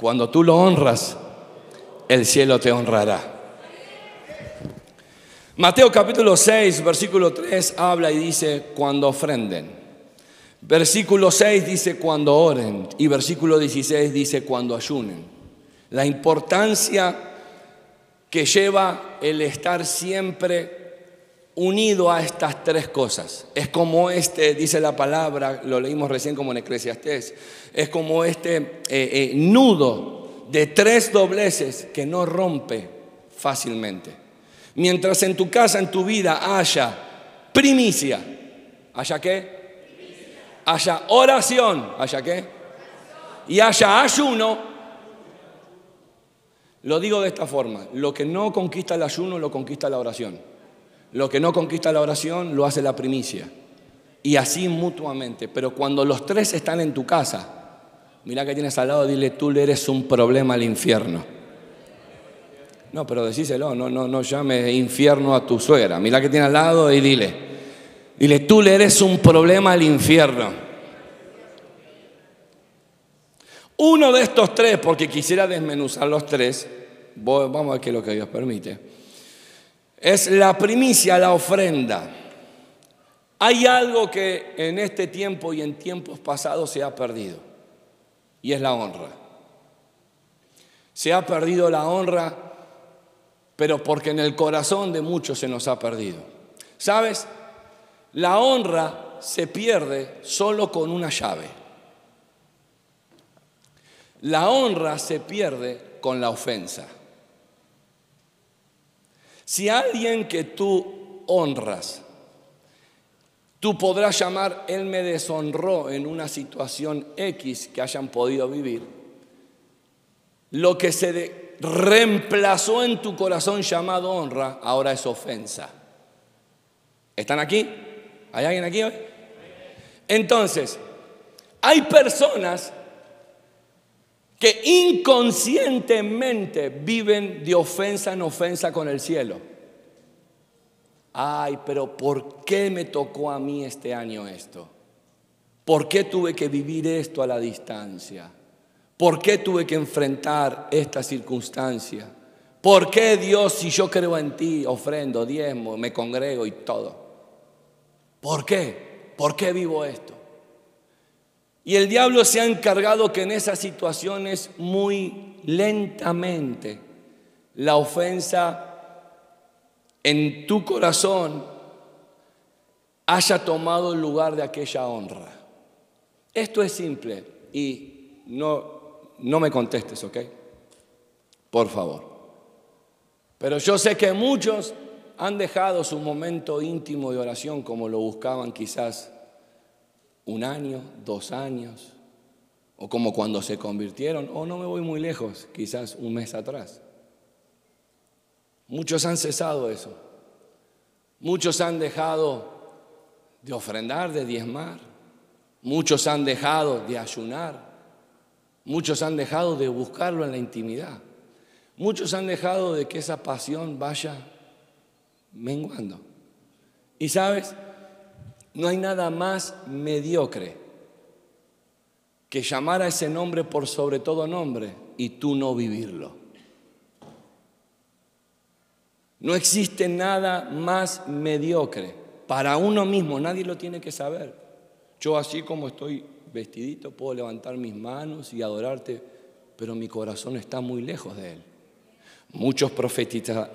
Cuando tú lo honras, el cielo te honrará. Mateo capítulo 6, versículo 3 habla y dice, cuando ofrenden. Versículo 6 dice, cuando oren. Y versículo 16 dice, cuando ayunen. La importancia que lleva el estar siempre unido a estas tres cosas. Es como este, dice la palabra, lo leímos recién como en Eclesiastés, es como este eh, eh, nudo de tres dobleces que no rompe fácilmente. Mientras en tu casa, en tu vida haya primicia, ¿haya qué? Haya oración, ¿haya qué? Y haya ayuno, lo digo de esta forma, lo que no conquista el ayuno lo conquista la oración. Lo que no conquista la oración lo hace la primicia. Y así mutuamente. Pero cuando los tres están en tu casa, mira que tienes al lado, dile, tú le eres un problema al infierno. No, pero decíselo, no, no, no llame infierno a tu suegra. Mira que tiene al lado y dile, dile, tú le eres un problema al infierno. Uno de estos tres, porque quisiera desmenuzar los tres, vamos a ver qué es lo que Dios permite es la primicia, la ofrenda. Hay algo que en este tiempo y en tiempos pasados se ha perdido, y es la honra. Se ha perdido la honra, pero porque en el corazón de muchos se nos ha perdido. ¿Sabes? La honra se pierde solo con una llave. La honra se pierde con la ofensa. Si alguien que tú honras, tú podrás llamar, él me deshonró en una situación X que hayan podido vivir, lo que se reemplazó en tu corazón llamado honra, ahora es ofensa. ¿Están aquí? ¿Hay alguien aquí hoy? Entonces, hay personas que inconscientemente viven de ofensa en ofensa con el cielo. Ay, pero ¿por qué me tocó a mí este año esto? ¿Por qué tuve que vivir esto a la distancia? ¿Por qué tuve que enfrentar esta circunstancia? ¿Por qué Dios, si yo creo en ti, ofrendo, diezmo, me congrego y todo? ¿Por qué? ¿Por qué vivo esto? Y el diablo se ha encargado que en esas situaciones muy lentamente la ofensa en tu corazón haya tomado el lugar de aquella honra. Esto es simple y no, no me contestes, ¿ok? Por favor. Pero yo sé que muchos han dejado su momento íntimo de oración como lo buscaban quizás un año, dos años, o como cuando se convirtieron, o no me voy muy lejos, quizás un mes atrás. Muchos han cesado eso. Muchos han dejado de ofrendar, de diezmar. Muchos han dejado de ayunar. Muchos han dejado de buscarlo en la intimidad. Muchos han dejado de que esa pasión vaya menguando. Y sabes, no hay nada más mediocre que llamar a ese nombre por sobre todo nombre y tú no vivirlo. No existe nada más mediocre. Para uno mismo, nadie lo tiene que saber. Yo así como estoy vestidito, puedo levantar mis manos y adorarte, pero mi corazón está muy lejos de Él. Muchos, profetizarán,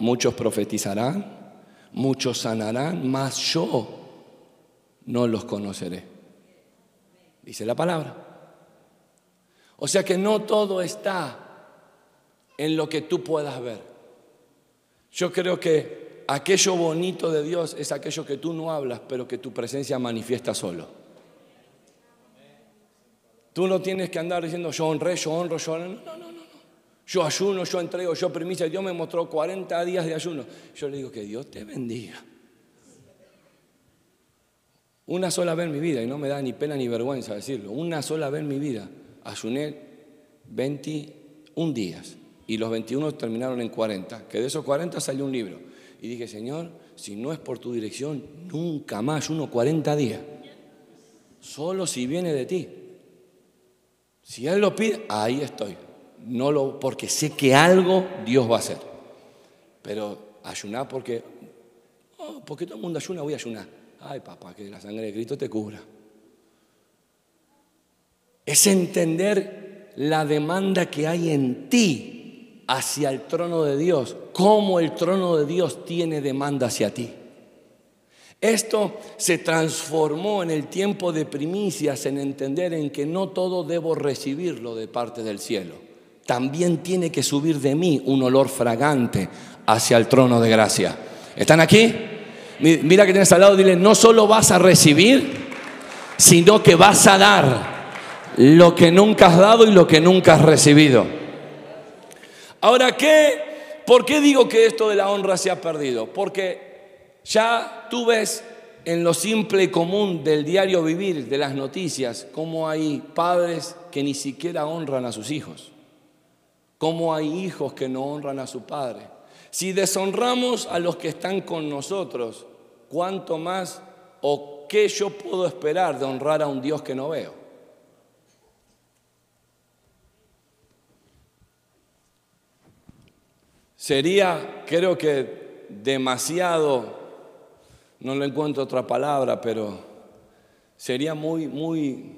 muchos sanarán, mas yo no los conoceré. Dice la palabra. O sea que no todo está en lo que tú puedas ver. Yo creo que aquello bonito de Dios es aquello que tú no hablas, pero que tu presencia manifiesta solo. Tú no tienes que andar diciendo yo honré, yo honro, yo honro. No, no, no, no. Yo ayuno, yo entrego, yo primicia. Dios me mostró 40 días de ayuno. Yo le digo que Dios te bendiga. Una sola vez en mi vida, y no me da ni pena ni vergüenza decirlo, una sola vez en mi vida ayuné 21 días y los 21 terminaron en 40, que de esos 40 salió un libro. Y dije, Señor, si no es por tu dirección, nunca más uno 40 días. Solo si viene de ti. Si Él lo pide, ahí estoy. no lo, porque sé que algo Dios va a hacer. Pero ayunar porque, porque todo el mundo ayuna, voy a ayunar. Ay, papá, que la sangre de Cristo te cubra. Es entender la demanda que hay en ti hacia el trono de Dios, cómo el trono de Dios tiene demanda hacia ti. Esto se transformó en el tiempo de primicias en entender en que no todo debo recibirlo de parte del cielo. También tiene que subir de mí un olor fragante hacia el trono de gracia. ¿Están aquí? Mira que tienes al lado, dile, no solo vas a recibir, sino que vas a dar lo que nunca has dado y lo que nunca has recibido. Ahora, ¿qué? ¿Por qué digo que esto de la honra se ha perdido? Porque ya tú ves en lo simple y común del diario vivir, de las noticias, cómo hay padres que ni siquiera honran a sus hijos, cómo hay hijos que no honran a su padre. Si deshonramos a los que están con nosotros, ¿cuánto más o qué yo puedo esperar de honrar a un Dios que no veo? Sería, creo que, demasiado no le encuentro otra palabra, pero sería muy, muy,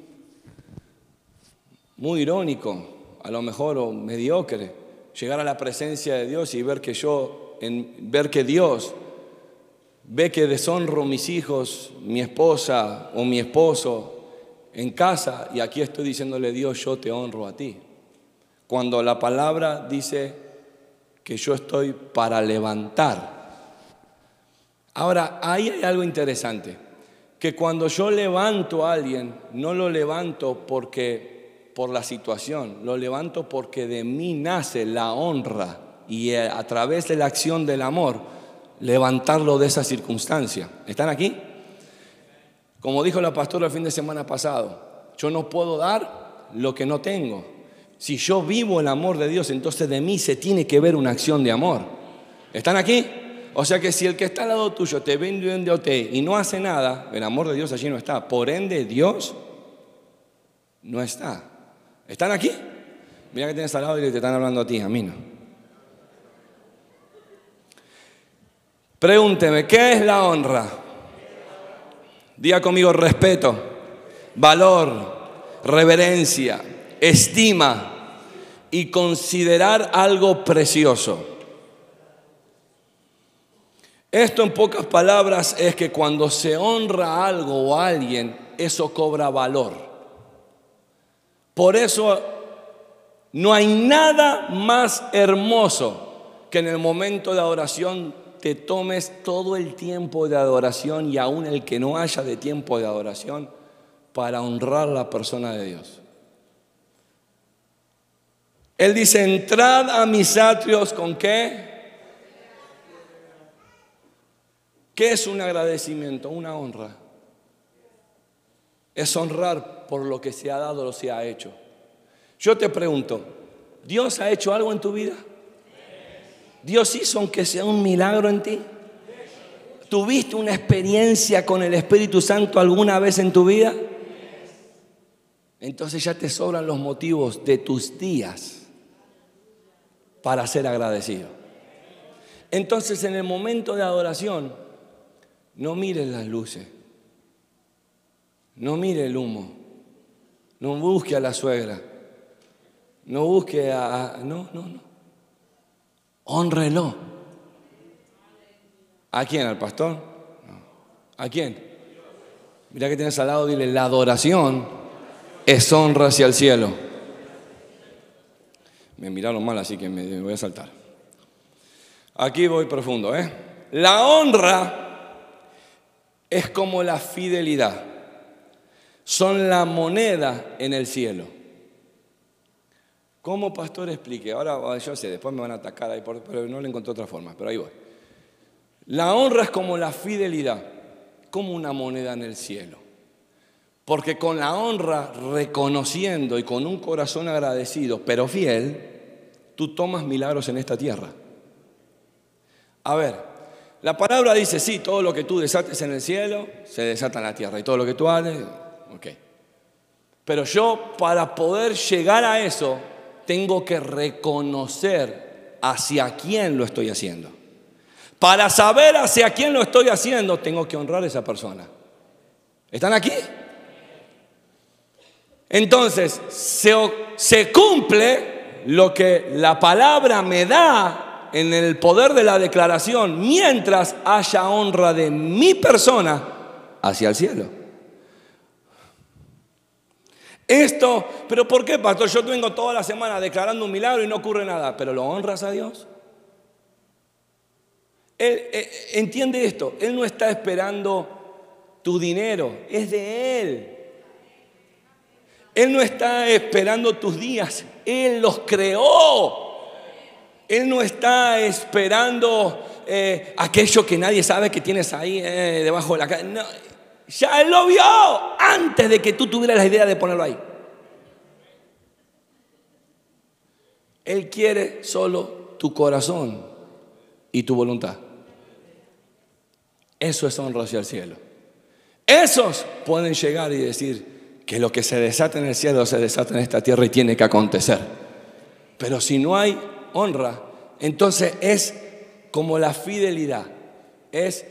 muy irónico, a lo mejor o mediocre, llegar a la presencia de Dios y ver que yo, en, ver que Dios ve que deshonro mis hijos, mi esposa o mi esposo en casa y aquí estoy diciéndole Dios, yo te honro a ti. Cuando la palabra dice que yo estoy para levantar Ahora, ahí hay algo interesante, que cuando yo levanto a alguien, no lo levanto porque por la situación, lo levanto porque de mí nace la honra y eh, a través de la acción del amor levantarlo de esa circunstancia. ¿Están aquí? Como dijo la pastora el fin de semana pasado, yo no puedo dar lo que no tengo. Si yo vivo el amor de Dios, entonces de mí se tiene que ver una acción de amor. ¿Están aquí? O sea que si el que está al lado tuyo te vende un y no hace nada, el amor de Dios allí no está. Por ende, Dios no está. ¿Están aquí? Mira que tienes al lado y te están hablando a ti, a mí no. Pregúnteme, ¿qué es la honra? Diga conmigo respeto, valor, reverencia, estima y considerar algo precioso. Esto en pocas palabras es que cuando se honra algo o a alguien, eso cobra valor. Por eso no hay nada más hermoso que en el momento de adoración te tomes todo el tiempo de adoración y aún el que no haya de tiempo de adoración para honrar la persona de Dios. Él dice, entrad a mis atrios con qué? ¿Qué es un agradecimiento? Una honra. Es honrar por lo que se ha dado o se ha hecho. Yo te pregunto, ¿Dios ha hecho algo en tu vida? ¿Dios hizo aunque sea un milagro en ti? ¿Tuviste una experiencia con el Espíritu Santo alguna vez en tu vida? Entonces ya te sobran los motivos de tus días para ser agradecido. Entonces en el momento de adoración, no mire las luces. No mire el humo. No busque a la suegra. No busque a... no, no, no. Honrelo. ¿A quién? ¿Al pastor? ¿A quién? Mira que tienes al lado, dile, la adoración es honra hacia el cielo. Me miraron mal, así que me voy a saltar. Aquí voy profundo, ¿eh? La honra es como la fidelidad. Son la moneda en el cielo. ¿Cómo pastor explique? Ahora yo sé, después me van a atacar ahí, pero no le encontré otra forma, pero ahí voy. La honra es como la fidelidad, como una moneda en el cielo. Porque con la honra, reconociendo y con un corazón agradecido, pero fiel, tú tomas milagros en esta tierra. A ver, la palabra dice, sí, todo lo que tú desates en el cielo, se desata en la tierra. Y todo lo que tú haces, ok. Pero yo, para poder llegar a eso, tengo que reconocer hacia quién lo estoy haciendo. Para saber hacia quién lo estoy haciendo, tengo que honrar a esa persona. ¿Están aquí? Entonces, se, cumple lo que la palabra me da en el poder de la declaración mientras haya honra de mi persona hacia el cielo. Esto, pero ¿por qué, pastor? Yo vengo toda la semana declarando un milagro y no ocurre nada, pero ¿lo honras a Dios? Él, eh, entiende esto, Él no está esperando tu dinero, es de Él. Él no está esperando tus días, Él los creó. Él no está esperando eh, aquello que nadie sabe que tienes ahí eh, debajo de la cara. No, ya Él lo vio antes de que tú tuvieras la idea de ponerlo ahí. Él quiere solo tu corazón y tu voluntad. Eso es honra hacia el cielo. Esos pueden llegar y decir que lo que se desata en el cielo se desata en esta tierra y tiene que acontecer. Pero si no hay honra, entonces es como la fidelidad. Es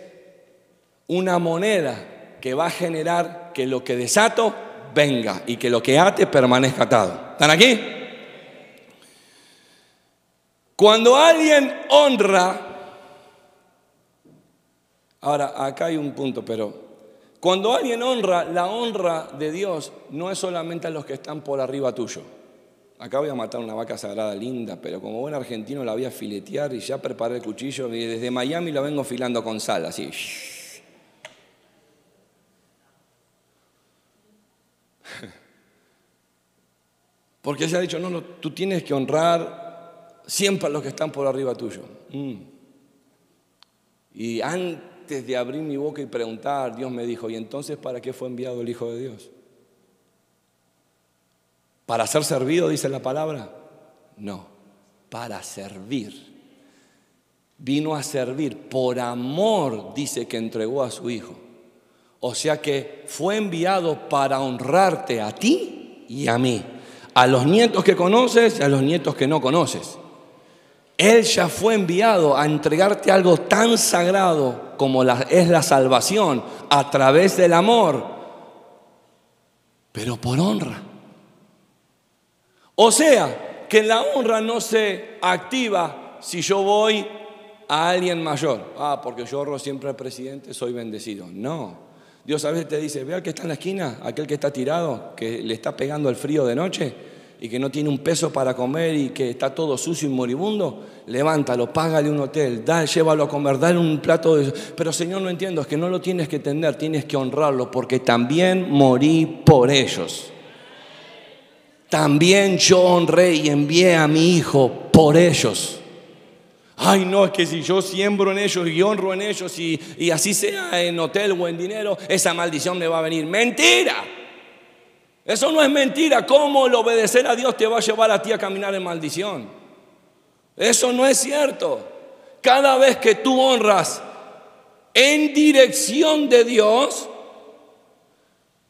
una moneda que va a generar que lo que desato venga y que lo que ate permanezca atado. ¿Están aquí? Cuando alguien honra, ahora acá hay un punto, pero cuando alguien honra, la honra de Dios no es solamente a los que están por arriba tuyo. Acá voy a matar una vaca sagrada linda, pero como buen argentino la voy a filetear y ya preparé el cuchillo y desde Miami la vengo filando con sal, así. Porque se ha dicho, no, no, tú tienes que honrar siempre a los que están por arriba tuyo. Mm. Y antes de abrir mi boca y preguntar, Dios me dijo, ¿y entonces para qué fue enviado el Hijo de Dios? ¿Para ser servido, dice la palabra? No, para servir. Vino a servir. Por amor dice que entregó a su Hijo. O sea que fue enviado para honrarte a ti y a mí, a los nietos que conoces y a los nietos que no conoces. Él ya fue enviado a entregarte algo tan sagrado como es la salvación a través del amor, pero por honra. O sea, que la honra no se activa si yo voy a alguien mayor. Ah, porque yo honro siempre al presidente, soy bendecido. No. Dios a veces te dice, ve al que está en la esquina, aquel que está tirado, que le está pegando el frío de noche y que no tiene un peso para comer y que está todo sucio y moribundo, levántalo, págale un hotel, da, llévalo a comer, dale un plato de... Pero Señor, no entiendo, es que no lo tienes que tender, tienes que honrarlo porque también morí por ellos. También yo honré y envié a mi hijo por ellos. Ay, no, es que si yo siembro en ellos y honro en ellos y, y así sea en hotel o en dinero, esa maldición me va a venir. Mentira. Eso no es mentira. ¿Cómo el obedecer a Dios te va a llevar a ti a caminar en maldición? Eso no es cierto. Cada vez que tú honras en dirección de Dios,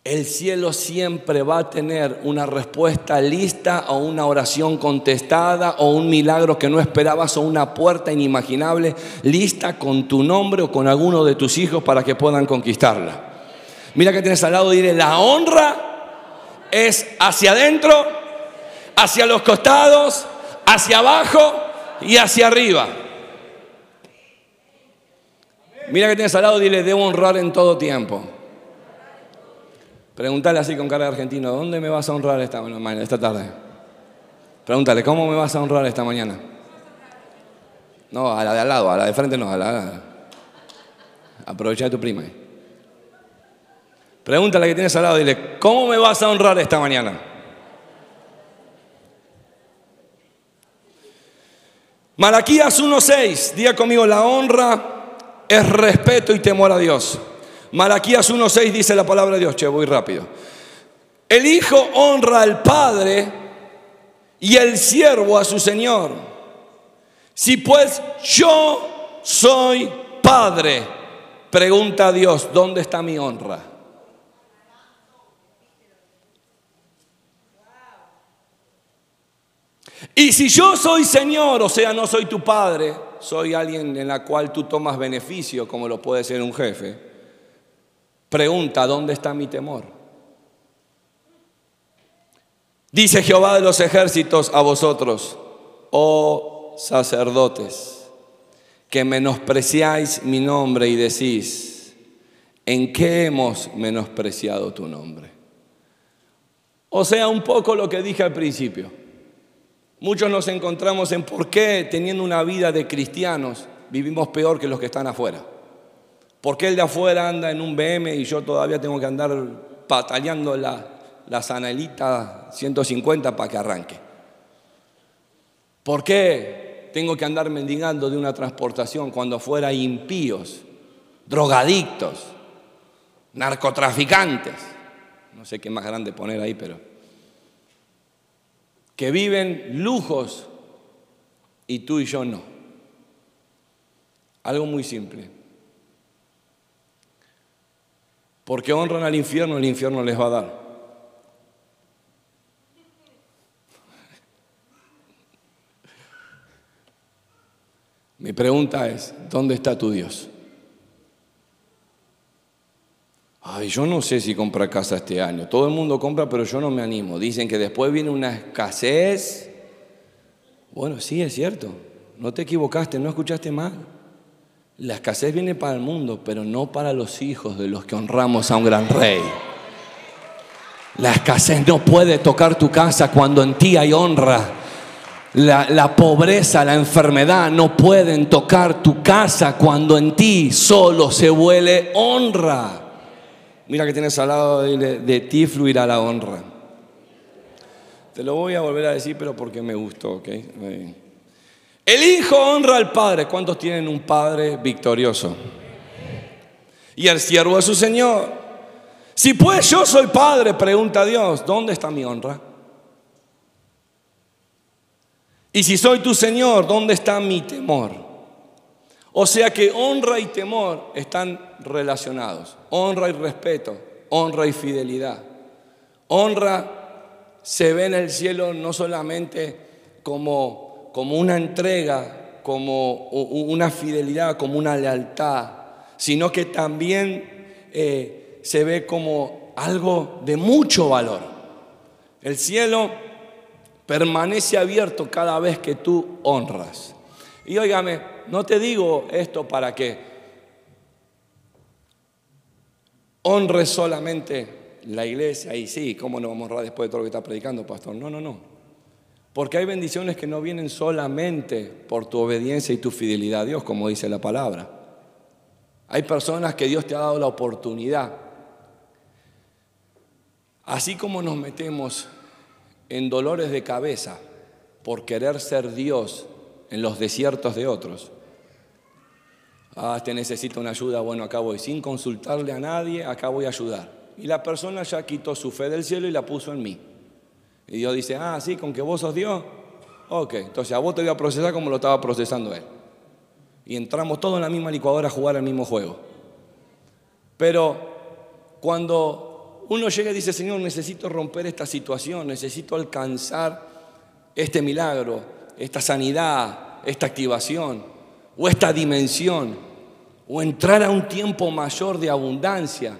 el cielo siempre va a tener una respuesta lista o una oración contestada o un milagro que no esperabas o una puerta inimaginable lista con tu nombre o con alguno de tus hijos para que puedan conquistarla. Mira que tienes al lado, dile, la honra es hacia adentro, hacia los costados, hacia abajo y hacia arriba. Mira que tienes al lado, dile, debo honrar en todo tiempo. Pregúntale así con cara de argentino, ¿dónde me vas a honrar esta, mañana, esta tarde? Pregúntale, ¿cómo me vas a honrar esta mañana? No, a la de al lado, a la de frente no, a la... Aprovecha de tu prima. Pregúntale que tienes al lado, dile, ¿cómo me vas a honrar esta mañana? Malaquías 1.6, diga conmigo, la honra es respeto y temor a Dios. Malaquías 1.6 dice la palabra de Dios, che, voy rápido. El hijo honra al padre y el siervo a su señor. Si pues yo soy padre, pregunta a Dios, ¿dónde está mi honra? Y si yo soy Señor, o sea, no soy tu padre, soy alguien en la cual tú tomas beneficio, como lo puede ser un jefe, pregunta, ¿dónde está mi temor? Dice Jehová de los ejércitos a vosotros, oh sacerdotes, que menospreciáis mi nombre y decís, ¿en qué hemos menospreciado tu nombre? O sea, un poco lo que dije al principio. Muchos nos encontramos en por qué teniendo una vida de cristianos vivimos peor que los que están afuera. ¿Por qué el de afuera anda en un BM y yo todavía tengo que andar pataleando la, la Sanelita 150 para que arranque? ¿Por qué tengo que andar mendigando de una transportación cuando afuera hay impíos, drogadictos, narcotraficantes? No sé qué más grande poner ahí, pero que viven lujos y tú y yo no. Algo muy simple. Porque honran al infierno, el infierno les va a dar. Mi pregunta es, ¿dónde está tu Dios? Ay, yo no sé si compra casa este año. Todo el mundo compra, pero yo no me animo. Dicen que después viene una escasez. Bueno, sí, es cierto. No te equivocaste, no escuchaste mal. La escasez viene para el mundo, pero no para los hijos de los que honramos a un gran rey. La escasez no puede tocar tu casa cuando en ti hay honra. La, la, pobreza, la enfermedad no pueden tocar tu casa cuando en ti solo se huele honra. Mira que tienes al lado de, ti fluirá la honra. Te lo voy a volver a decir, pero porque me gustó, ¿ok? El hijo honra al padre. ¿Cuántos tienen un padre victorioso? Y el siervo a su señor. Si pues yo soy padre, pregunta Dios, ¿dónde está mi honra? Y si soy tu señor, ¿dónde está mi temor? O sea que honra y temor están relacionados. Honra y respeto, honra y fidelidad. Honra se ve en el cielo no solamente como, como una entrega, como una fidelidad, como una lealtad, sino que también eh, se ve como algo de mucho valor. El cielo permanece abierto cada vez que tú honras. Y óigame, no te digo esto para que honres solamente la iglesia y sí, ¿cómo no vamos a honrar después de todo lo que está predicando, pastor? No, no, no. Porque hay bendiciones que no vienen solamente por tu obediencia y tu fidelidad a Dios, como dice la palabra. Hay personas que Dios te ha dado la oportunidad. Así como nos metemos en dolores de cabeza por querer ser Dios en los desiertos de otros, Ah, este necesita una ayuda, bueno, acá voy. Sin consultarle a nadie, acá voy a ayudar. Y la persona ya quitó su fe del cielo y la puso en mí. Y Dios dice, ah, sí, con que vos sos Dios. Ok, entonces a vos te voy a procesar como lo estaba procesando Él. Y entramos todos en la misma licuadora a jugar el mismo juego. Pero cuando uno llega y dice, Señor, necesito romper esta situación, necesito alcanzar este milagro, esta sanidad, esta activación o esta dimensión, o entrar a un tiempo mayor de abundancia.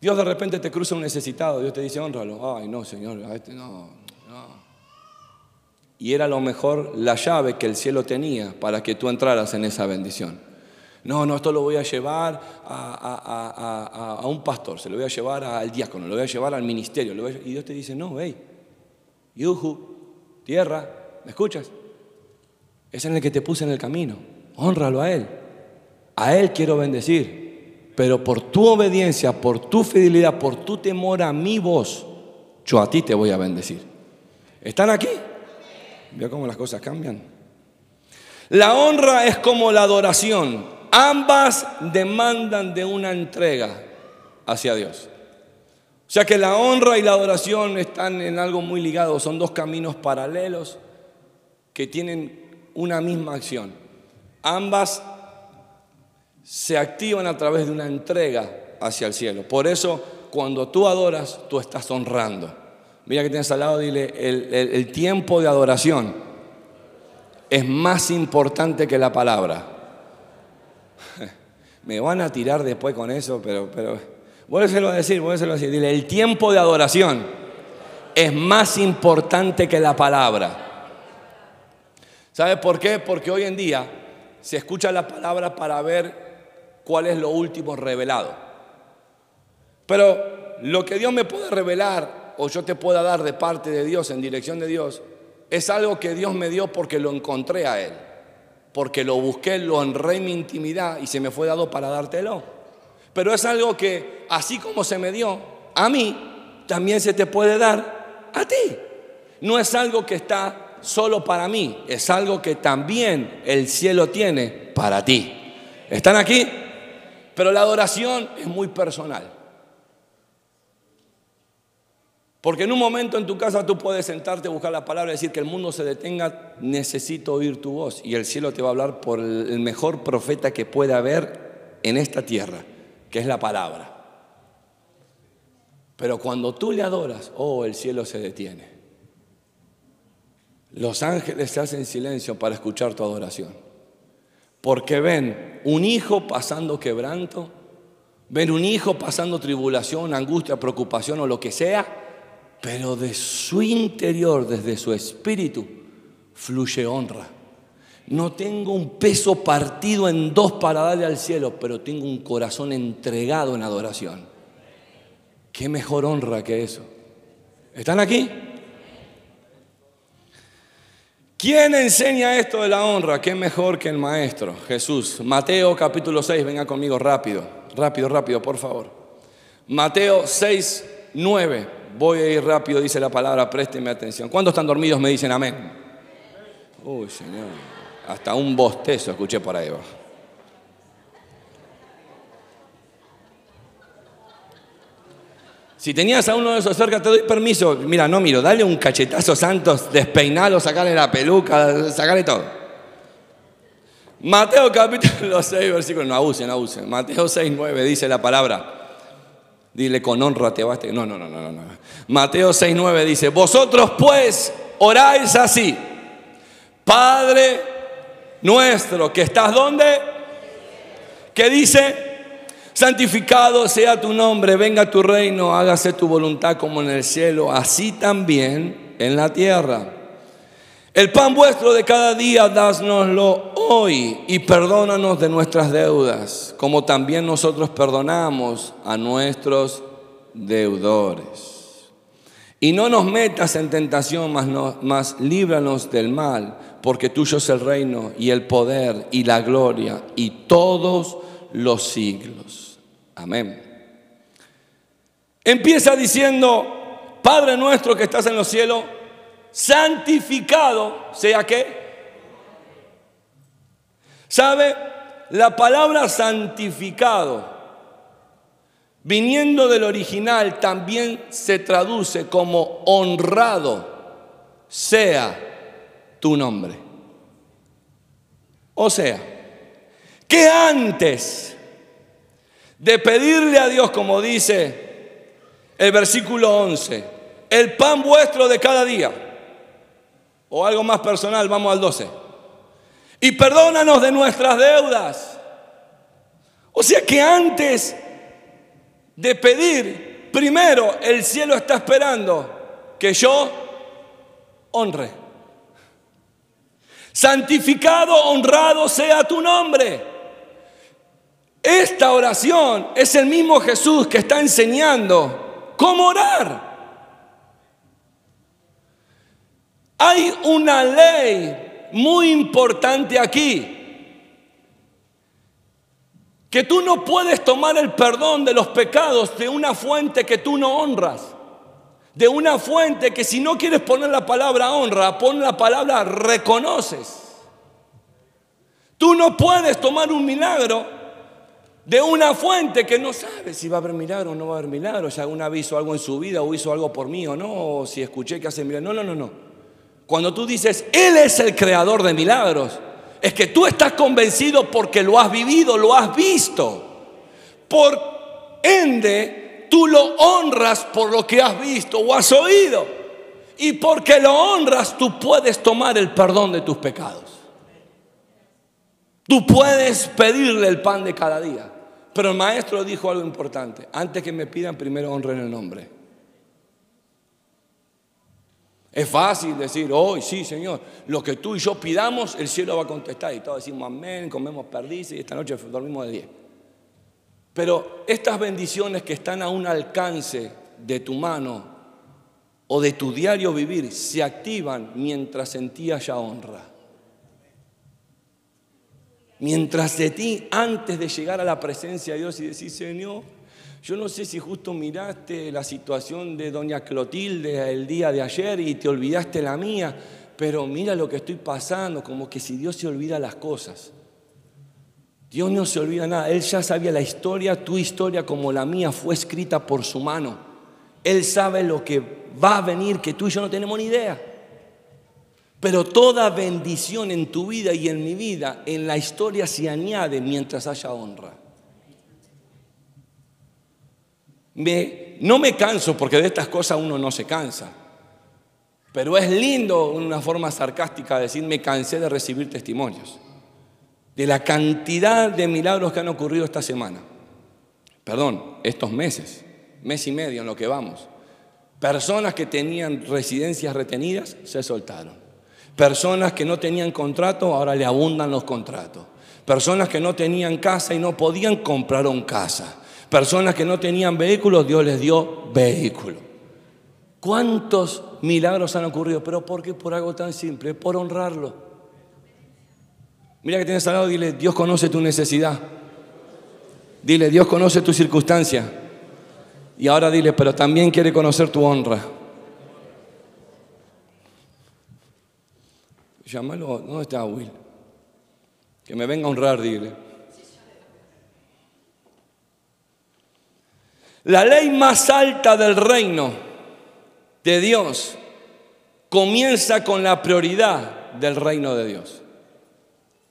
Dios de repente te cruza un necesitado, Dios te dice, honralo. Ay, no, Señor, a este no, no. Y era lo mejor la llave que el cielo tenía para que tú entraras en esa bendición. No, no, esto lo voy a llevar a, un pastor, se lo voy a llevar al diácono, lo voy a llevar al ministerio. y Dios te dice, no, hey, yuju, tierra, ¿me escuchas? Es en el que te puse en el camino honralo a Él. A Él quiero bendecir. Pero por tu obediencia, por tu fidelidad, por tu temor a mi voz, yo a ti te voy a bendecir. ¿Están aquí? Veo cómo las cosas cambian. La honra es como la adoración. Ambas demandan de una entrega hacia Dios. O sea que la honra y la adoración están en algo muy ligado. Son dos caminos paralelos que tienen una misma acción. Ambas se activan a través de una entrega hacia el cielo. Por eso, cuando tú adoras, tú estás honrando. Mira que tienes al lado, dile, el, el tiempo de adoración es más importante que la palabra. Me van a tirar después con eso, pero, pero vuélveselo a decir, vuélveselo a decir. Dile, el tiempo de adoración es más importante que la palabra. ¿Sabes por qué? Porque hoy en día se escucha la palabra para ver cuál es lo último revelado. Pero lo que Dios me puede revelar o yo te pueda dar de parte de Dios en dirección de Dios es algo que Dios me dio porque lo encontré a Él, porque lo busqué, lo honré en mi intimidad y se me fue dado para dártelo. Pero es algo que así como se me dio a mí, también se te puede dar a ti. No es algo que está solo para mí, es algo que también el cielo tiene para ti. ¿Están aquí? Pero la adoración es muy personal. Porque en un momento en tu casa tú puedes sentarte, buscar la palabra y decir que el mundo se detenga, necesito oír tu voz. Y el cielo te va a hablar por el mejor profeta que pueda haber en esta tierra, que es la palabra. Pero cuando tú le adoras, oh, el cielo se detiene. Los ángeles se hacen silencio para escuchar tu adoración. Porque ven un hijo pasando quebranto, ven un hijo pasando tribulación, angustia, preocupación o lo que sea pero de su interior, desde su espíritu, fluye honra. No tengo un peso partido en dos para darle al cielo, pero tengo un corazón entregado en adoración. ¿Qué mejor honra que eso? ¿Están aquí? ¿Quién enseña esto de la honra? ¿Qué mejor que el maestro? Jesús. Mateo capítulo 6, venga conmigo rápido, rápido, rápido, por favor. Mateo 6, 9. Voy a ir rápido, dice la palabra, présteme atención. ¿Cuántos están dormidos? Me dicen amén. Uy, Señor. Hasta un bostezo escuché por ahí. Si tenías a uno de esos cerca, te doy permiso. Mira, no miro, dale un cachetazo santos, despeinalo, sacarle la peluca, sacarle todo. Mateo capítulo 6, versículo, no abusen, no abusen. Mateo 6, 9 dice la palabra. Dile con honra te vas. No, no, no, no, no. Mateo 6:9 dice, vosotros pues oráis así. Padre nuestro, que estás donde? Que dice, santificado sea tu nombre, venga tu reino, hágase tu voluntad como en el cielo, así también en la tierra. El pan vuestro de cada día, dásnoslo hoy y perdónanos de nuestras deudas, como también nosotros perdonamos a nuestros deudores. Y no nos metas en tentación, mas, mas líbranos del mal, porque tuyo es el reino y el poder y la gloria y todos los siglos. Amén. Empieza diciendo, Padre nuestro que estás en los cielos, santificado sea que. ¿Sabe? La palabra santificado, viniendo del original, también se traduce como honrado sea tu nombre. O sea, que antes de pedirle a Dios, como dice el versículo 11, el pan vuestro de cada día, o algo más personal, vamos al 12. Y perdónanos de nuestras deudas. O sea que antes de pedir, primero el cielo está esperando que yo honre. Santificado, honrado sea tu nombre. Esta oración es el mismo Jesús que está enseñando cómo orar. Hay una ley muy importante aquí. Que tú no puedes tomar el perdón de los pecados de una fuente que tú no honras. De una fuente que si no quieres poner la palabra honra, pon la palabra reconoces. Tú no puedes tomar un milagro de una fuente que no sabes si va a haber milagro o no va a haber milagro, si algún hizo algo en su vida o hizo algo por mí o no, o si escuché que hace milagro. No, no, no, no. Cuando tú dices, Él es el creador de milagros, es que tú estás convencido porque lo has vivido, lo has visto. Por ende, tú lo honras por lo que has visto o has oído. Y porque lo honras, tú puedes tomar el perdón de tus pecados. Tú puedes pedirle el pan de cada día. Pero el maestro dijo algo importante. Antes que me pidan, primero honren el nombre. Es fácil decir, hoy sí, Señor, lo que tú y yo pidamos, el cielo va a contestar. Y todos decimos amén, comemos perdices y esta noche dormimos de 10. Pero estas bendiciones que están a un alcance de tu mano o de tu diario vivir se activan mientras en ti haya honra. Mientras de ti, antes de llegar a la presencia de Dios y decir, Señor, yo no sé si justo miraste la situación de doña Clotilde el día de ayer y te olvidaste la mía, pero mira lo que estoy pasando, como que si Dios se olvida las cosas. Dios no se olvida nada, Él ya sabía la historia, tu historia como la mía fue escrita por su mano. Él sabe lo que va a venir que tú y yo no tenemos ni idea. Pero toda bendición en tu vida y en mi vida, en la historia se añade mientras haya honra. no me canso porque de estas cosas uno no se cansa. Pero es lindo, una forma sarcástica, decir me cansé de recibir testimonios. De la cantidad de milagros que han ocurrido esta semana. Perdón, estos meses, mes y medio en lo que vamos. Personas que tenían residencias retenidas se soltaron. Personas que no tenían contrato, ahora le abundan los contratos. Personas que no tenían casa y no podían compraron casa. Personas que no tenían vehículos, Dios les dio vehículo. ¿Cuántos milagros han ocurrido? Pero ¿por qué? Por algo tan simple, por honrarlo. Mira que tienes al lado, dile, Dios conoce tu necesidad. Dile, Dios conoce tu circunstancia. Y ahora dile, pero también quiere conocer tu honra. Llámalo, ¿dónde está Will? Que me venga a honrar, dile. La ley más alta del reino de Dios comienza con la prioridad del reino de Dios.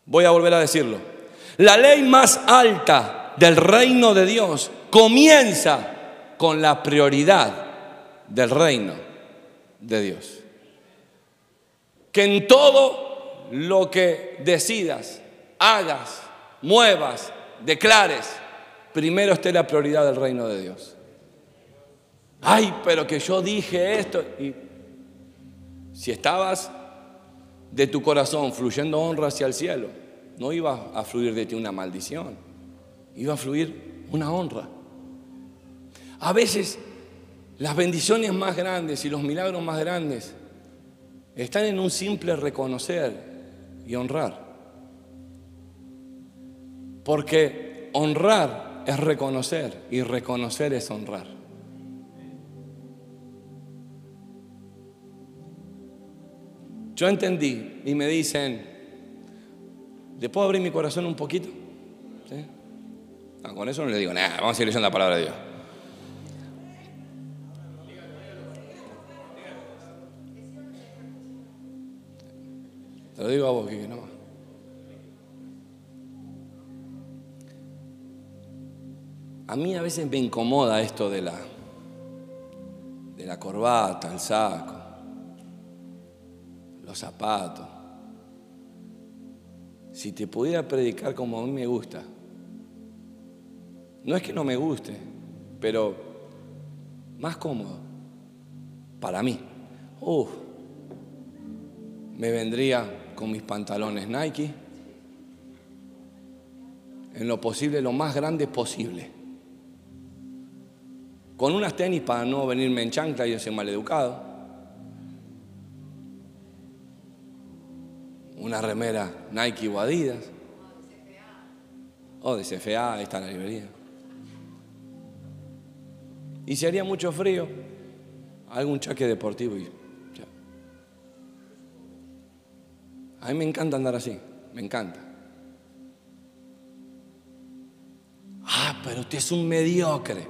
Voy a volver a decirlo. La ley más alta del reino de Dios comienza con la prioridad del reino de Dios que en todo lo que decidas, hagas, muevas, declares, primero esté la prioridad del reino de Dios. Ay, pero que yo dije esto. Y si estabas de tu corazón fluyendo honra hacia el cielo, no iba a fluir de ti una maldición, iba a fluir una honra. A veces las bendiciones más grandes y los milagros más grandes están en un simple reconocer y honrar. Porque honrar es reconocer y reconocer es honrar. Yo entendí y me dicen, ¿le puedo abrir mi corazón un poquito? con eso no le digo nada, vamos a seguir leyendo la palabra de Dios. Te lo digo a vos, Kiki, no. A mí a veces me incomoda esto de la, de la corbata, el saco, los zapatos. Si te pudiera predicar como a mí me gusta, no es que no me guste, pero más cómodo para mí. Uf, me vendría con mis pantalones Nike, en lo posible, lo más grande posible. Con unas tenis para no venirme en chancla y yo soy maleducado. Una remera Nike o Adidas. O de CFA, ahí está la librería. Y si haría mucho frío, algún chaque deportivo y A mí me encanta andar así, me encanta. Ah, pero usted es un mediocre.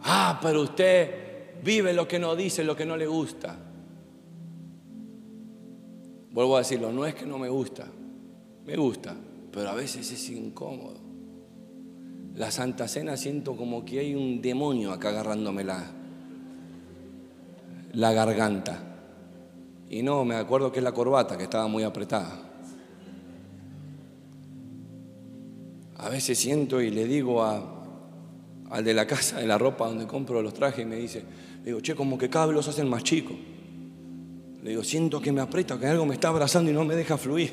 Ah, pero usted vive lo que no dice, lo que no le gusta. Vuelvo a decirlo, no es que no me gusta, me gusta, pero a veces es incómodo. La Santa Cena siento como que hay un demonio acá agarrándome la, la garganta. Y no, me acuerdo que es la corbata, que estaba muy apretada. A veces siento y le digo al de la casa de la ropa donde compro los trajes y me dice, le digo, che, como que cada vez los hacen más chicos. Le digo, siento que me aprieta, que algo me está abrazando y no me deja fluir.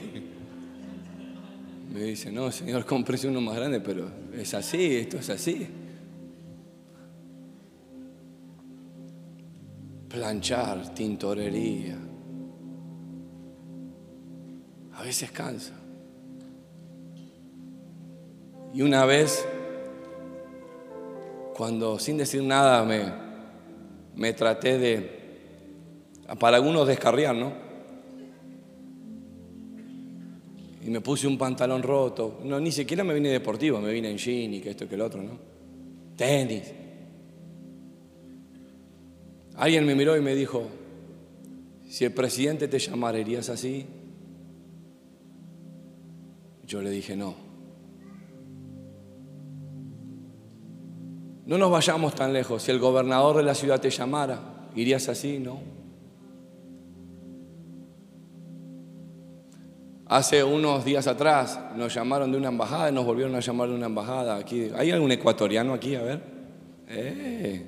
Me dice, no, señor, cómprese uno más grande, pero es así, esto es así. Planchar, tintorería. A veces cansa. Y una vez, cuando sin decir nada me, me traté de, para algunos descarriar, ¿no? y me puse un pantalón roto. No, ni siquiera me vine deportivo, me vine en jean y que esto y que el otro, ¿no? Tenis. Alguien me miró y me dijo, si el presidente te llamara, ¿irías así? Yo le dije, no. No nos vayamos tan lejos. Si el gobernador de la ciudad te llamara, ¿irías así? No. Hace unos días atrás nos llamaron de una embajada y nos volvieron a llamar de una embajada aquí. ¿Hay algún ecuatoriano aquí? A ver. Eh,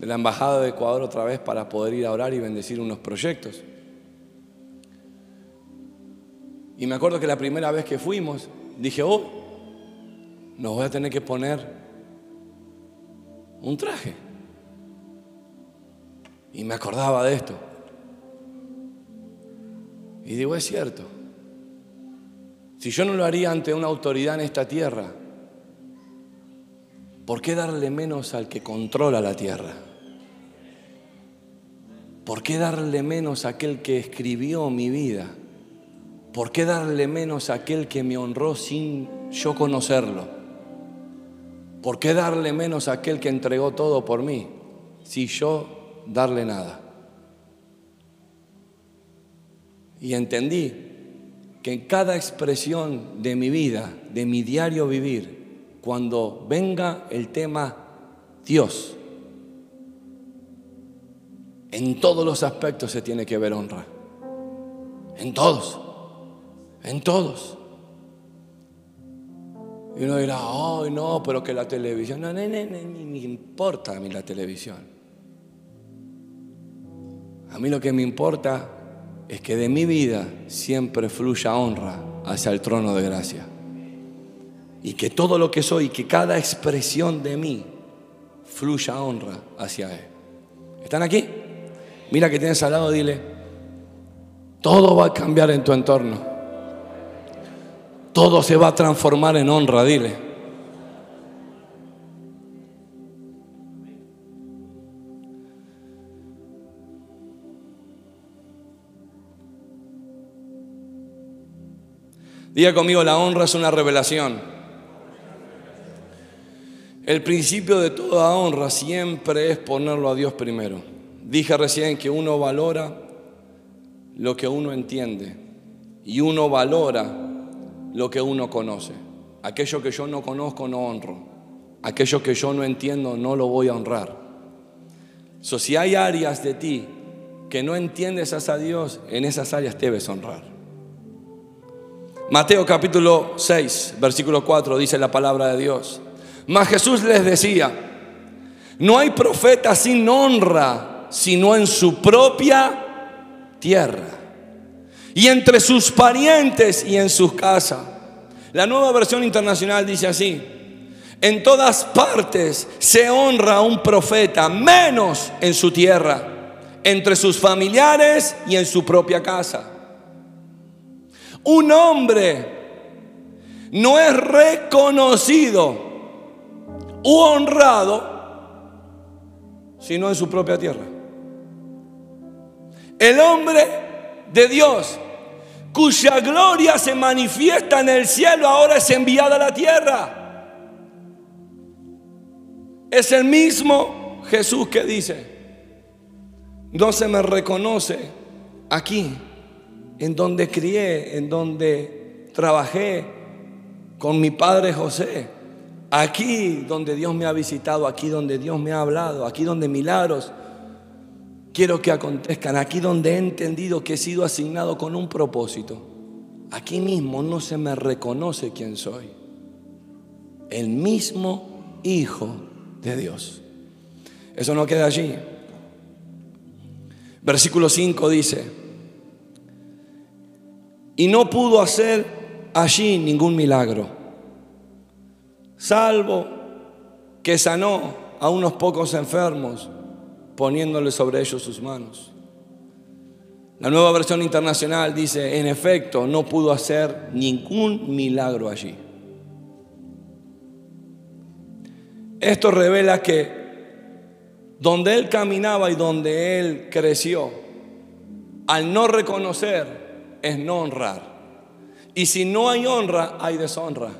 de la embajada de Ecuador otra vez para poder ir a orar y bendecir unos proyectos. Y me acuerdo que la primera vez que fuimos, dije, oh, nos voy a tener que poner un traje. Y me acordaba de esto. Y digo, es cierto. Si yo no lo haría ante una autoridad en esta tierra, ¿por qué darle menos al que controla la tierra? ¿Por qué darle menos a aquel que escribió mi vida? ¿Por qué darle menos a aquel que me honró sin yo conocerlo? ¿Por qué darle menos a aquel que entregó todo por mí si yo darle nada? Y entendí que en cada expresión de mi vida, de mi diario vivir, cuando venga el tema Dios, en todos los aspectos se tiene que ver honra. En todos. En todos. Y uno dirá, ay no, pero que la televisión, no, no, no, ni me importa a mí la televisión. A mí lo que me importa es que de mi vida siempre fluya honra hacia el trono de gracia. Y que todo lo que soy, que cada expresión de mí fluya honra hacia Él. ¿Están aquí? Mira que tienes al lado, dile, todo va a cambiar en tu entorno. Todo se va a transformar en honra, dile. Diga conmigo, la honra es una revelación. El principio de toda honra siempre es ponerlo a Dios primero. Dije recién que uno valora lo que uno entiende y uno valora lo que uno conoce. Aquello que yo no conozco no honro. Aquello que yo no entiendo no lo voy a honrar. So, si hay áreas de ti que no entiendes a Dios, en esas áreas debes honrar. Mateo capítulo 6, versículo 4 dice la palabra de Dios. Mas Jesús les decía, no hay profeta sin honra, sino en su propia tierra. Y entre sus parientes y en sus casas. La nueva versión internacional dice así, en todas partes se honra a un profeta, menos en su tierra, entre sus familiares y en su propia casa un hombre no es reconocido u honrado sino en su propia tierra. El hombre de Dios cuya gloria se manifiesta en el cielo ahora es enviada a la tierra. Es el mismo Jesús que dice, no se me reconoce aquí en donde crié, en donde trabajé con mi padre José. Aquí donde Dios me ha visitado, aquí donde Dios me ha hablado, aquí donde milagros quiero que acontezcan aquí donde he entendido que he sido asignado con un propósito. Aquí mismo no se me reconoce quién soy. El mismo Hijo de Dios. Eso no queda allí. Versículo 5 dice, y no pudo hacer allí ningún milagro, salvo que sanó a unos pocos enfermos poniéndole sobre ellos sus manos. La nueva versión internacional dice, en efecto, no pudo hacer ningún milagro allí. Esto revela que donde él caminaba y donde él creció, al no reconocer es no honrar. Y si no hay honra, hay deshonra.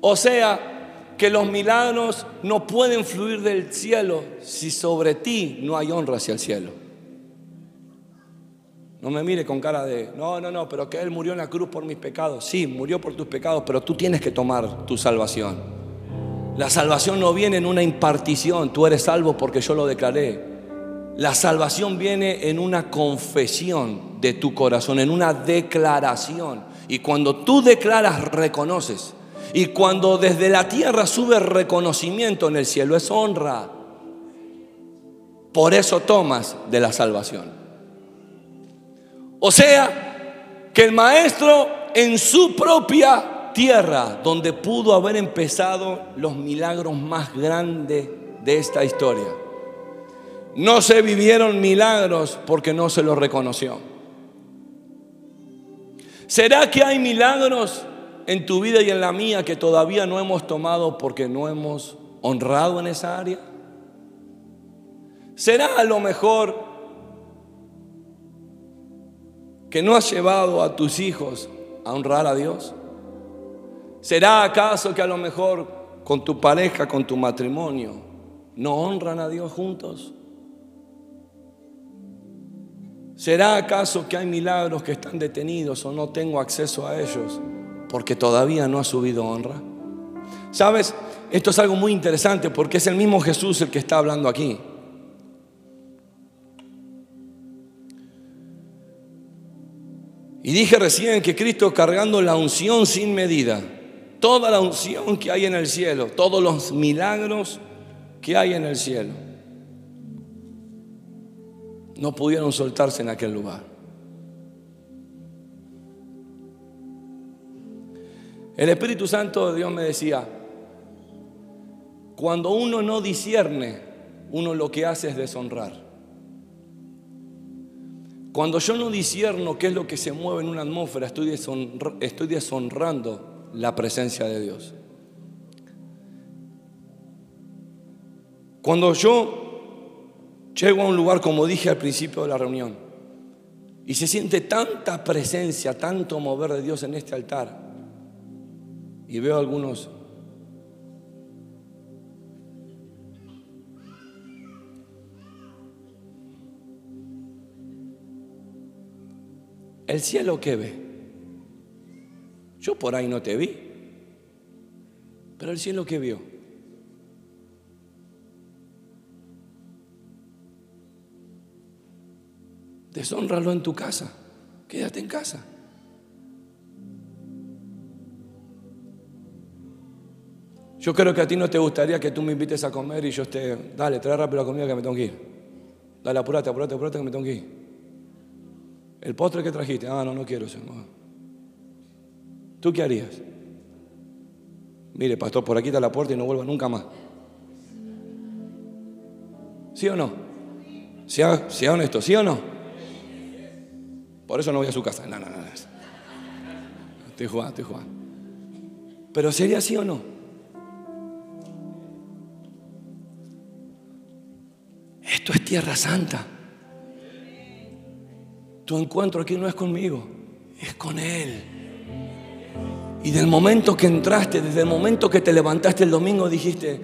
O sea, que los milagros no pueden fluir del cielo si sobre ti no hay honra hacia el cielo. No me mire con cara de, no, no, no, pero que Él murió en la cruz por mis pecados. Sí, murió por tus pecados, pero tú tienes que tomar tu salvación. La salvación no viene en una impartición, tú eres salvo porque yo lo declaré. La salvación viene en una confesión de tu corazón, en una declaración. Y cuando tú declaras, reconoces. Y cuando desde la tierra sube reconocimiento en el cielo, es honra. Por eso tomas de la salvación. O sea, que el maestro en su propia tierra, donde pudo haber empezado los milagros más grandes de esta historia, no se vivieron milagros porque no se los reconoció. ¿Será que hay milagros en tu vida y en la mía que todavía no hemos tomado porque no hemos honrado en esa área? ¿Será a lo mejor que no has llevado a tus hijos a honrar a Dios? ¿Será acaso que a lo mejor con tu pareja, con tu matrimonio, no honran a Dios juntos? ¿Será acaso que hay milagros que están detenidos o no tengo acceso a ellos? Porque todavía no ha subido honra. ¿Sabes? Esto es algo muy interesante porque es el mismo Jesús el que está hablando aquí. Y dije recién que Cristo cargando la unción sin medida, toda la unción que hay en el cielo, todos los milagros que hay en el cielo, no pudieron soltarse en aquel lugar. El Espíritu Santo de Dios me decía, cuando uno no discierne, uno lo que hace es deshonrar. Cuando yo no discierno qué es lo que se mueve en una atmósfera, estoy, estoy deshonrando la presencia de Dios. Cuando yo llego a un lugar, como dije al principio de la reunión, y se siente tanta presencia, tanto mover de Dios en este altar, y veo algunos ¿El cielo qué ve? Yo por ahí no te vi, pero el cielo qué vio? Deshónralo en tu casa, quédate en casa. Yo creo que a ti no te gustaría que tú me invites a comer y yo esté, dale, trae rápido la comida que me tengo que ir. Dale, apurate, apurate, apurate que me tengo que ir. El postre que trajiste, ah, no, no quiero eso. ¿Tú qué harías? Mire, pastor, por aquí está la puerta y no vuelva nunca más. ¿Sí o no? Sea, sea honesto, ¿sí o no? Por eso no voy a su casa. No, no, no. Estoy jugando, estoy jugando. Pero sería sí o no? Esto es tierra santa. Tu encuentro aquí no es conmigo, es con Él. Y del momento que entraste, desde el momento que te levantaste el domingo, dijiste,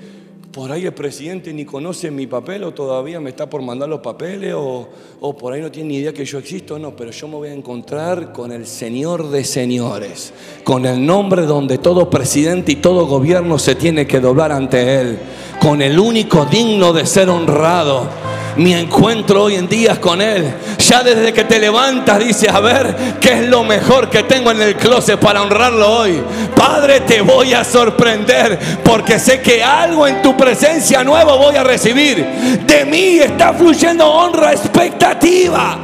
por ahí el presidente ni conoce mi papel o todavía me está por mandar los papeles o, o, por ahí no tiene ni idea que yo existo. No, pero yo me voy a encontrar con el Señor de señores, con el nombre donde todo presidente y todo gobierno se tiene que doblar ante Él, con el único digno de ser honrado Mi encuentro hoy en día con Él. Ya desde que te levantas dices, a ver, ¿qué es lo mejor que tengo en el closet para honrarlo hoy? Padre, te voy a sorprender porque sé que algo en tu presencia nuevo voy a recibir. De mí está fluyendo honra, expectativa.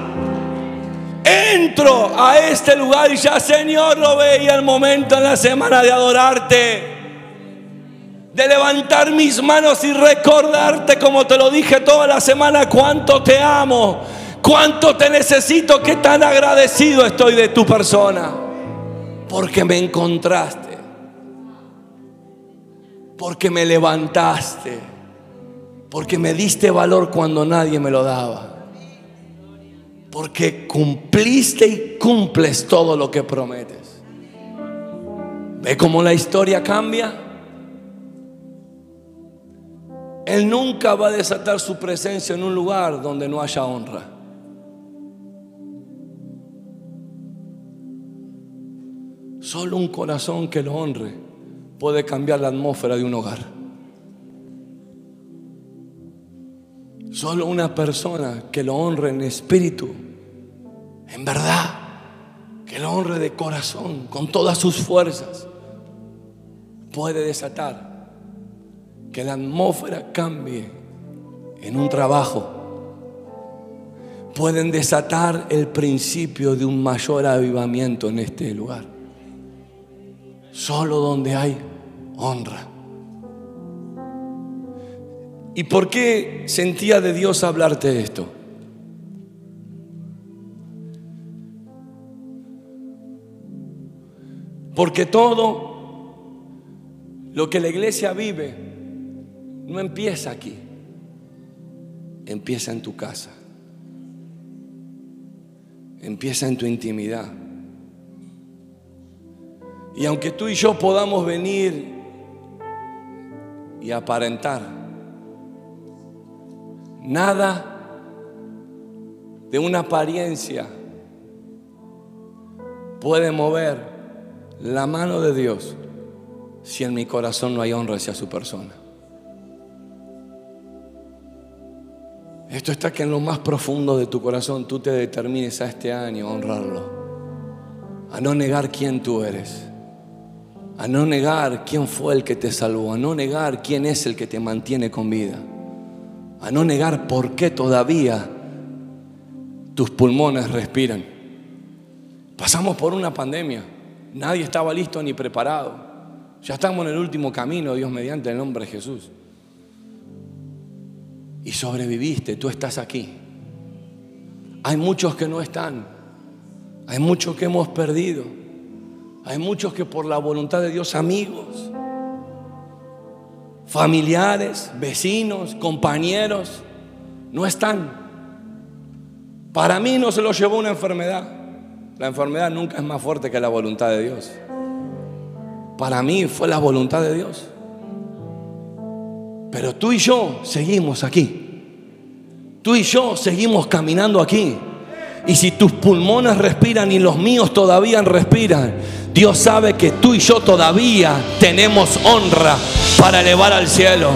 Entro a este lugar y ya Señor lo veía el momento en la semana de adorarte de levantar mis manos y recordarte, como te lo dije toda la semana, cuánto te amo, cuánto te necesito, que tan agradecido estoy de tu persona, porque me encontraste, porque me levantaste, porque me diste valor cuando nadie me lo daba, porque cumpliste y cumples todo lo que prometes. ¿Ve cómo la historia cambia? Él nunca va a desatar su presencia en un lugar donde no haya honra. Solo un corazón que lo honre puede cambiar la atmósfera de un hogar. Solo una persona que lo honre en espíritu, en verdad, que lo honre de corazón, con todas sus fuerzas, puede desatar que la atmósfera cambie en un trabajo, pueden desatar el principio de un mayor avivamiento en este lugar. Solo donde hay honra. ¿Y por qué sentía de Dios hablarte esto? Porque todo lo que la iglesia vive no empieza aquí, empieza en tu casa, empieza en tu intimidad. Y aunque tú y yo podamos venir y aparentar, nada de una apariencia puede mover la mano de Dios si en mi corazón no hay honra hacia su persona. Esto está que en lo más profundo de tu corazón tú te determines a este año a honrarlo, a no negar quién tú eres, a no negar quién fue el que te salvó, a no negar quién es el que te mantiene con vida, a no negar por qué todavía tus pulmones respiran. Pasamos por una pandemia, nadie estaba listo ni preparado, ya estamos en el último camino, Dios mediante el nombre de Jesús y sobreviviste, tú estás aquí. Hay muchos que no están, hay muchos que hemos perdido, hay muchos que por la voluntad de Dios, amigos, familiares, vecinos, compañeros, no están. Para mí no se lo llevó una enfermedad. La enfermedad nunca es más fuerte que la voluntad de Dios. Para mí fue la voluntad de Dios. Pero tú y yo seguimos aquí. Tú y yo seguimos caminando aquí. Y si tus pulmones respiran y los míos todavía respiran, Dios sabe que tú y yo todavía tenemos honra para elevar al cielo.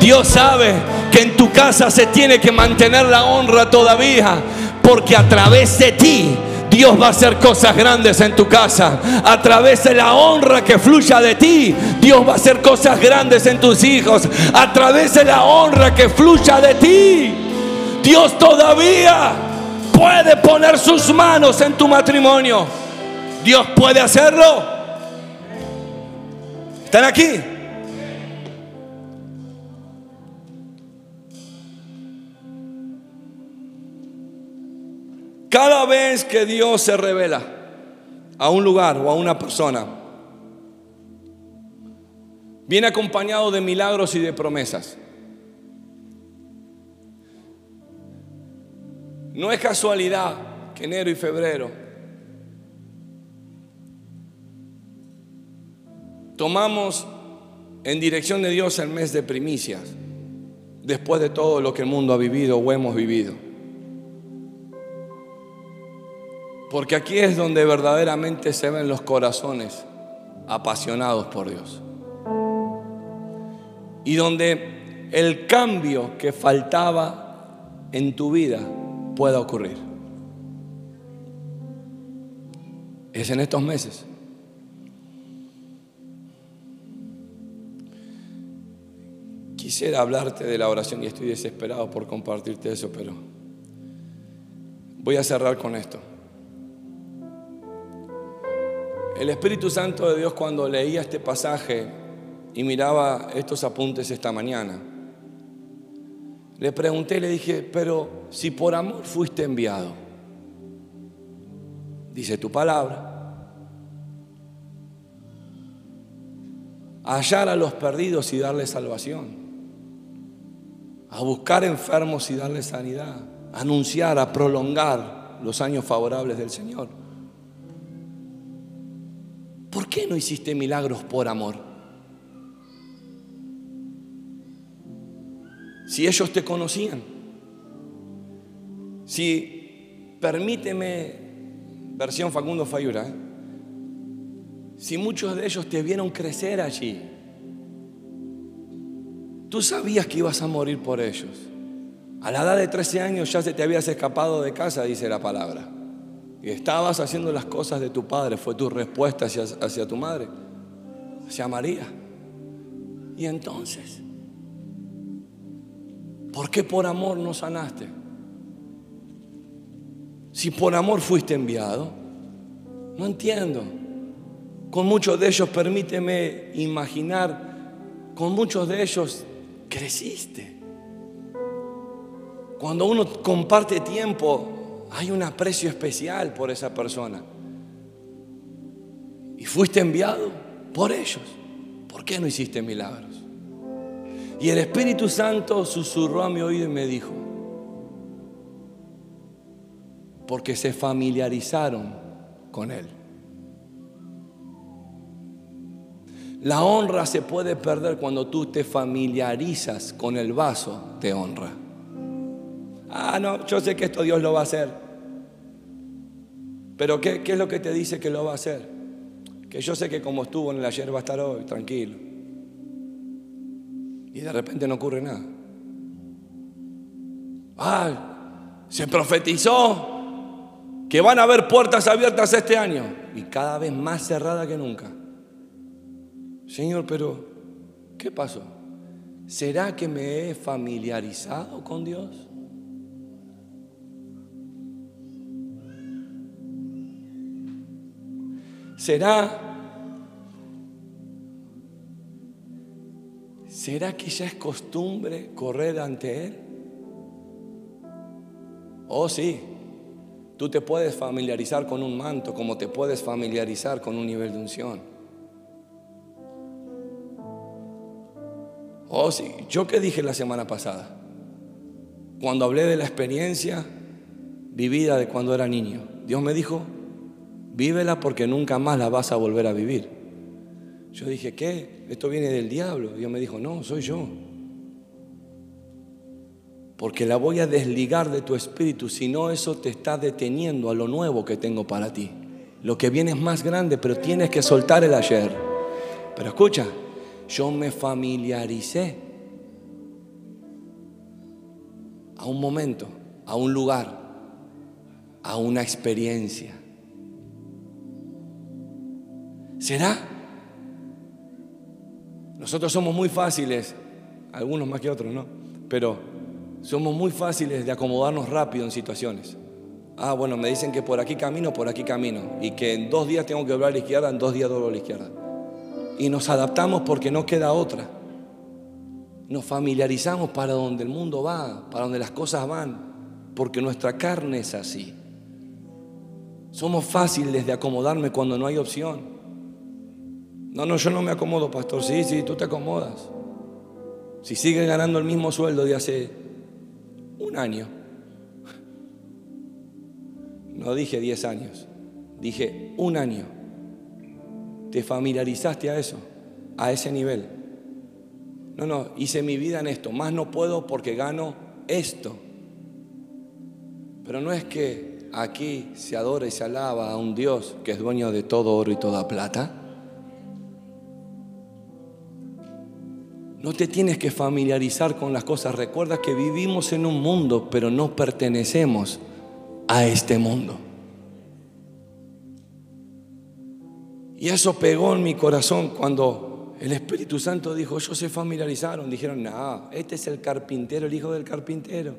Dios sabe que en tu casa se tiene que mantener la honra todavía, porque a través de ti Dios va a hacer cosas grandes en tu casa. A través de la honra que fluya de ti, Dios va a hacer cosas grandes en tus hijos. A través de la honra que fluya de ti, Dios todavía puede poner sus manos en tu matrimonio. Dios puede hacerlo. ¿Están aquí? Cada vez que Dios se revela a un lugar o a una persona, viene acompañado de milagros y de promesas. No es casualidad que enero y febrero tomamos en dirección de Dios el mes de primicias, después de todo lo que el mundo ha vivido o hemos vivido. Porque aquí es donde verdaderamente se ven los corazones apasionados por Dios. Y donde el cambio que faltaba en tu vida pueda ocurrir. Es en estos meses. Quisiera hablarte de la oración y estoy desesperado por compartirte eso, pero voy a cerrar con esto. El Espíritu Santo de Dios cuando leía este pasaje y miraba estos apuntes esta mañana, le pregunté, le dije, pero si por amor fuiste enviado, dice tu palabra, a hallar a los perdidos y darles salvación, a buscar enfermos y darles sanidad, a anunciar, a prolongar los años favorables del Señor. ¿Por qué no hiciste milagros por amor? Si ellos te conocían, si, permíteme, versión Facundo Fayura, ¿eh? si muchos de ellos te vieron crecer allí, tú sabías que ibas a morir por ellos. A la edad de 13 años ya se te habías escapado de casa, dice la palabra. Y estabas haciendo las cosas de tu padre, fue tu respuesta hacia, hacia tu madre, hacia María. Y entonces, ¿por qué por amor no sanaste? Si por amor fuiste enviado, no entiendo. Con muchos de ellos, permíteme imaginar, con muchos de ellos creciste. Cuando uno comparte tiempo, hay un aprecio especial por esa persona. Y fuiste enviado por ellos. ¿Por qué no hiciste milagros? Y el Espíritu Santo susurró a mi oído y me dijo, porque se familiarizaron con Él. La honra se puede perder cuando tú te familiarizas con el vaso de honra. Ah, no, yo sé que esto Dios lo va a hacer. Pero ¿qué, es lo que te dice que lo va a hacer? Que yo sé que como estuvo en el ayer va a estar hoy, tranquilo. Y de repente no ocurre nada. Ah, se profetizó que van a haber puertas abiertas este año y cada vez más cerrada que nunca. Señor, pero ¿qué pasó? ¿Será que me he familiarizado con Dios? ¿Será, será que ya es costumbre correr ante Él? Oh sí, tú te puedes familiarizar con un manto como te puedes familiarizar con un nivel de unción. Oh sí, yo qué dije la semana pasada, cuando hablé de la experiencia vivida de cuando era niño, Dios me dijo, vívela porque nunca más la vas a volver a vivir. Yo dije, ¿qué? Esto viene del diablo. Dios me dijo, no, soy yo. Porque la voy a desligar de tu espíritu, si no eso te está deteniendo a lo nuevo que tengo para ti. Lo que viene es más grande, pero tienes que soltar el ayer. Pero escucha, yo me familiaricé a un momento, a un lugar, a una experiencia. ¿Será? Nosotros somos muy fáciles, algunos más que otros, ¿no? Pero somos muy fáciles de acomodarnos rápido en situaciones. Ah, bueno, me dicen que por aquí camino, por aquí camino. Y que en dos días tengo que doblar a la izquierda, en dos días doblo a la izquierda. Y nos adaptamos porque no queda otra. Nos familiarizamos para donde el mundo va, para donde las cosas van, porque nuestra carne es así. Somos fáciles de acomodarme cuando no hay opción. No, no, yo no me acomodo, pastor. Sí, sí, tú te acomodas. Si sigues ganando el mismo sueldo de hace un año. No dije 10 años, dije un año. ¿Te familiarizaste a eso? A ese nivel. No, no, hice mi vida en esto. Más no puedo porque gano esto. Pero no es que aquí se adora y se alaba a un Dios que es dueño de todo oro y toda plata. No te tienes que familiarizar con las cosas. Recuerda que vivimos en un mundo, pero no pertenecemos a este mundo. Y eso pegó en mi corazón cuando el Espíritu Santo dijo, ellos se familiarizaron. Dijeron, no, este es el carpintero, el hijo del carpintero.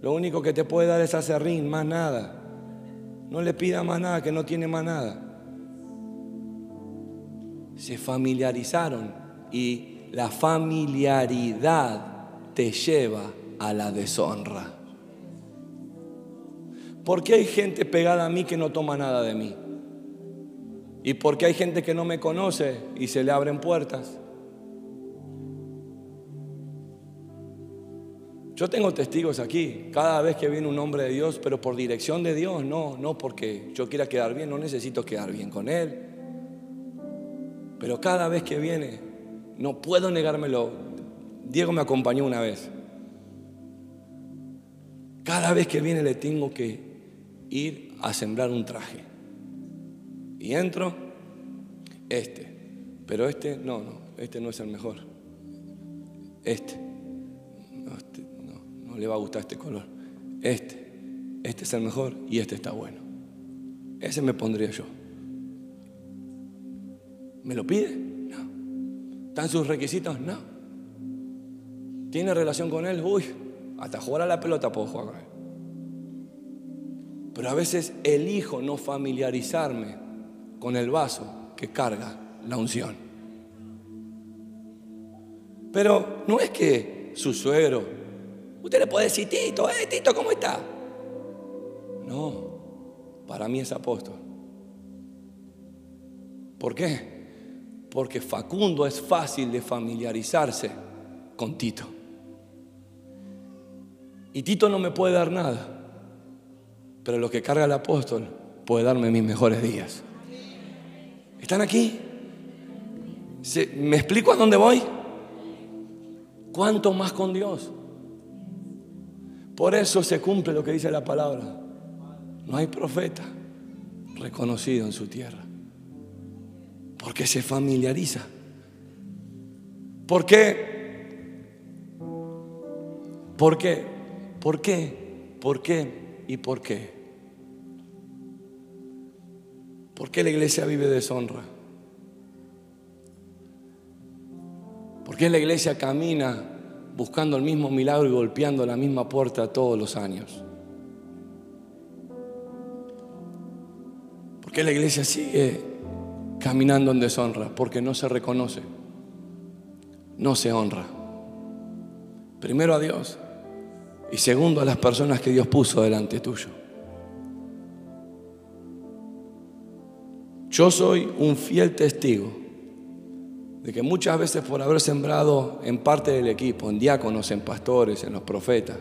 Lo único que te puede dar es acerrín, más nada. No le pida más nada, que no tiene más nada. Se familiarizaron y la familiaridad te lleva a la deshonra. ¿Por qué hay gente pegada a mí que no toma nada de mí? ¿Y por qué hay gente que no me conoce y se le abren puertas? Yo tengo testigos aquí, cada vez que viene un hombre de Dios, pero por dirección de Dios, no, no porque yo quiera quedar bien, no necesito quedar bien con Él. Pero cada vez que viene, no puedo negármelo. Diego me acompañó una vez. Cada vez que viene le tengo que ir a sembrar un traje. Y entro, este. Pero este, no, no, este no es el mejor. Este le va a gustar este color. Este, este es el mejor y este está bueno. Ese me pondría yo. ¿Me lo pide? ¿Están sus requisitos? No. ¿Tiene relación con él? Uy, hasta jugar a la pelota puedo jugar con él. Pero a veces elijo no familiarizarme con el vaso que carga la unción. Pero no es que su suegro Usted le puede decir, Tito, eh, Tito, ¿cómo está? No, para mí es apóstol. ¿Por qué? Porque Facundo es fácil de familiarizarse con Tito. Y Tito no me puede dar nada, pero lo que carga el apóstol puede darme mis mejores días. ¿Están aquí? ¿Me explico a dónde voy? ¿Cuánto más con Dios? Por eso se cumple lo que dice la palabra. No hay profeta reconocido en su tierra. Porque se familiariza. ¿Por qué? ¿Por qué? ¿Por qué? ¿Por qué? ¿Y por qué? ¿Por qué la iglesia vive deshonra? ¿Por qué la iglesia camina buscando el mismo milagro y golpeando la misma puerta todos los años. ¿Por qué la iglesia sigue caminando en deshonra? Porque no se reconoce, no se honra. Primero a Dios y segundo a las personas que Dios puso delante tuyo. Yo soy un fiel testigo de que muchas veces por haber sembrado en parte del equipo, en diáconos, en pastores, en los profetas,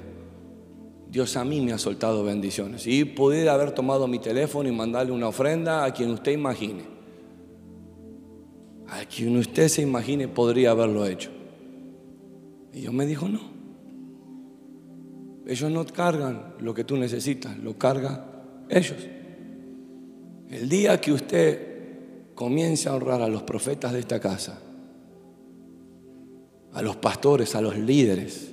Dios a mí me ha soltado bendiciones. Y pudiera haber tomado mi teléfono y mandarle una ofrenda a quien usted imagine. A quien usted se imagine podría haberlo hecho. Y Dios me dijo, no. Ellos no cargan lo que tú necesitas, lo carga ellos. El día que usted comience a honrar a los profetas de esta casa, a los pastores, a los líderes,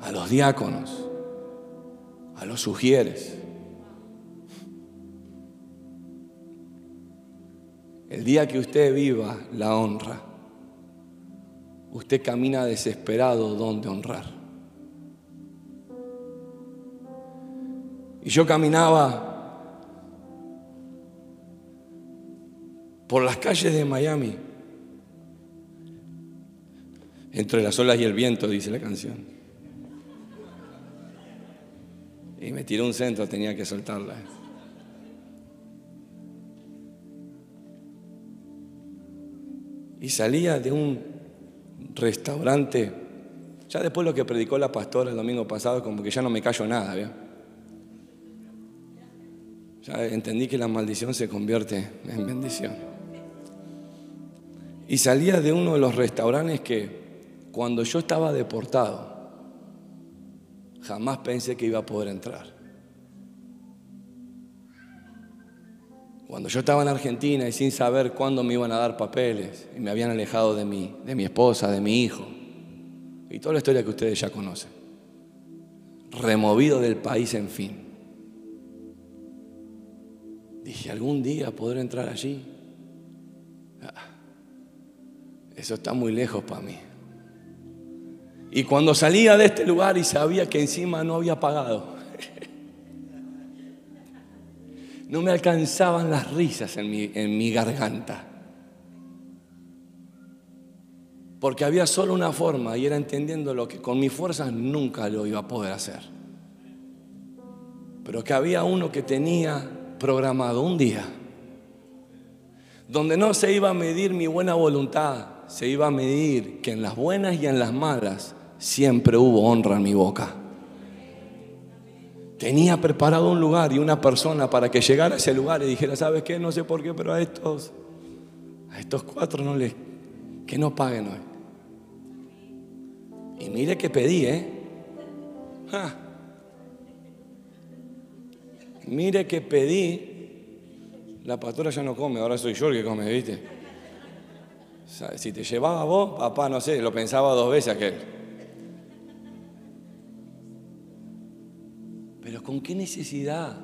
a los diáconos, a los sugieres. El día que usted viva la honra, usted camina desesperado donde honrar. Y yo caminaba por las calles de Miami entre las olas y el viento, dice la canción. Y me tiró un centro, tenía que soltarla. Y salía de un restaurante, ya después lo que predicó la pastora el domingo pasado, como que ya no me callo nada, ¿vio? Ya entendí que la maldición se convierte en bendición. Y salía de uno de los restaurantes que cuando yo estaba deportado, jamás pensé que iba a poder entrar. Cuando yo estaba en Argentina y sin saber cuándo me iban a dar papeles y me habían alejado de mi, de mi esposa, de mi hijo, y toda la historia que ustedes ya conocen, removido del país en fin. Dije, algún día podré entrar allí. Ah, eso está muy lejos para mí. Y cuando salía de este lugar y sabía que encima no había pagado, no me alcanzaban las risas en mi, en mi garganta. Porque había solo una forma y era entendiendo lo que con mis fuerzas nunca lo iba a poder hacer. Pero que había uno que tenía programado un día donde no se iba a medir mi buena voluntad, se iba a medir que en las buenas y en las malas siempre hubo honra en mi boca. Tenía preparado un lugar y una persona para que llegara a ese lugar y dijera, ¿sabes qué? No sé por qué, pero a estos, a estos cuatro no les, que no paguen hoy. Y mire que pedí, ¿eh? Mire que pedí. La pastora ya no come, ahora soy yo el que come, ¿viste? si te llevaba vos, papá, no sé, lo pensaba dos veces aquel. ¿Con qué necesidad?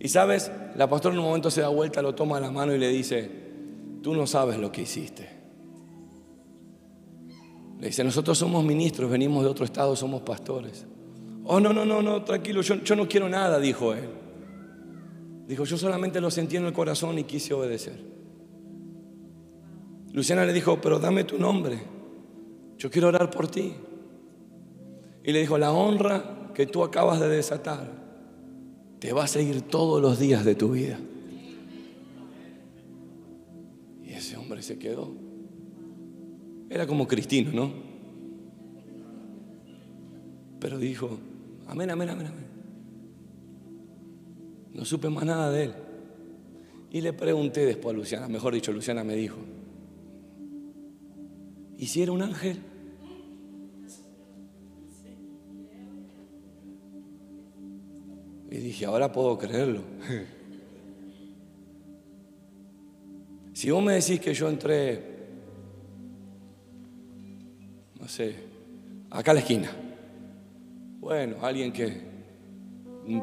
Y sabes, la pastora en un momento se da vuelta, lo toma la mano y le dice, tú no sabes lo que hiciste. Le dice, nosotros somos ministros, venimos de otro estado, somos pastores. Oh, no, no, no, no, tranquilo, yo, yo no quiero nada, dijo él. Dijo, yo solamente lo sentí en el corazón y quise obedecer. Luciana le dijo, pero dame tu nombre, yo quiero orar por ti. Y le dijo, la honra que tú acabas de desatar te va a seguir todos los días de tu vida. Y ese hombre se quedó. Era como Cristino, ¿no? Pero dijo, Amén, amén, amén, amén. No supe más nada de él. Y le pregunté después a Luciana, mejor dicho, Luciana me dijo, ¿y si era un ángel? Y dije, ahora puedo creerlo. Si vos me decís que yo entré, no sé, acá a la esquina, bueno, alguien que,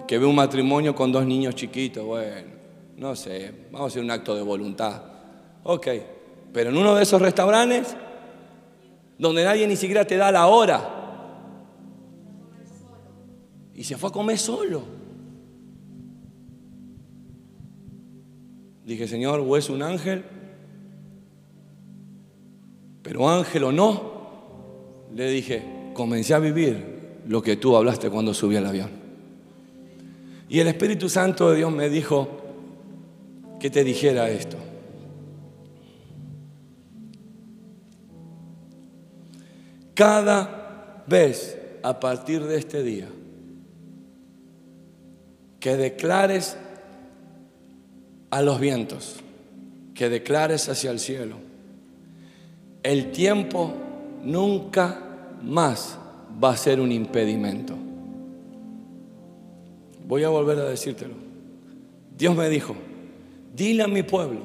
que ve un matrimonio con dos niños chiquitos, bueno, no sé, vamos a hacer un acto de voluntad. Ok, pero en uno de esos restaurantes, donde nadie ni siquiera te da la hora, y se fue a comer solo. Dije, Señor, o es un ángel, pero ángel o no, le dije, comencé a vivir lo que tú hablaste cuando subí al avión. Y el Espíritu Santo de Dios me dijo que te dijera esto. Cada vez a partir de este día que declares a los vientos, que declares hacia el cielo, el tiempo nunca más va a ser un impedimento. Voy a volver a decírtelo. Dios me dijo, dile a mi pueblo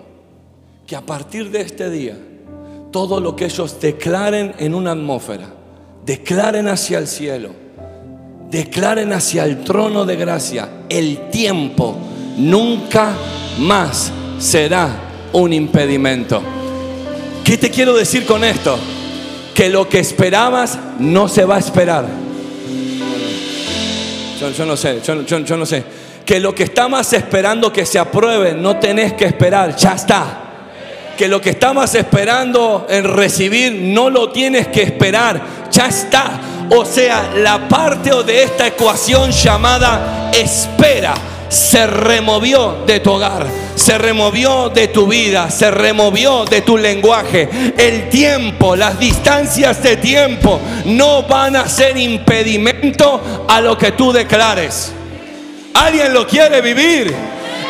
que a partir de este día, todo lo que ellos declaren en una atmósfera, declaren hacia el cielo, declaren hacia el trono de gracia, el tiempo nunca más será un impedimento. ¿Qué te quiero decir con esto? que lo que esperabas no se va a esperar. Yo, no sé, yo, no sé. Que lo que estabas esperando que se apruebe, no tenés que esperar, ya está. Que lo que estabas esperando en recibir, no lo tienes que esperar, ya está. O sea, la parte de esta ecuación llamada espera se removió de tu hogar, se removió de tu vida, se removió de tu lenguaje. El tiempo, las distancias de tiempo no van a ser impedimento a lo que tú declares. ¿Alguien lo quiere vivir?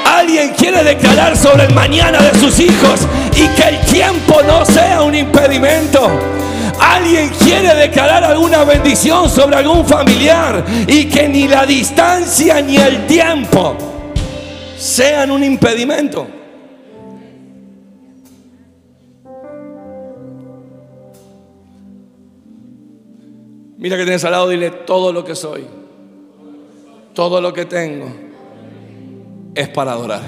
Alguien quiere declarar sobre el mañana de sus hijos y que el tiempo no sea un impedimento. Alguien quiere declarar alguna bendición sobre algún familiar y que ni la distancia ni el tiempo sean un impedimento. Mira que tienes al lado, dile todo lo que soy, todo lo que tengo es para adorar,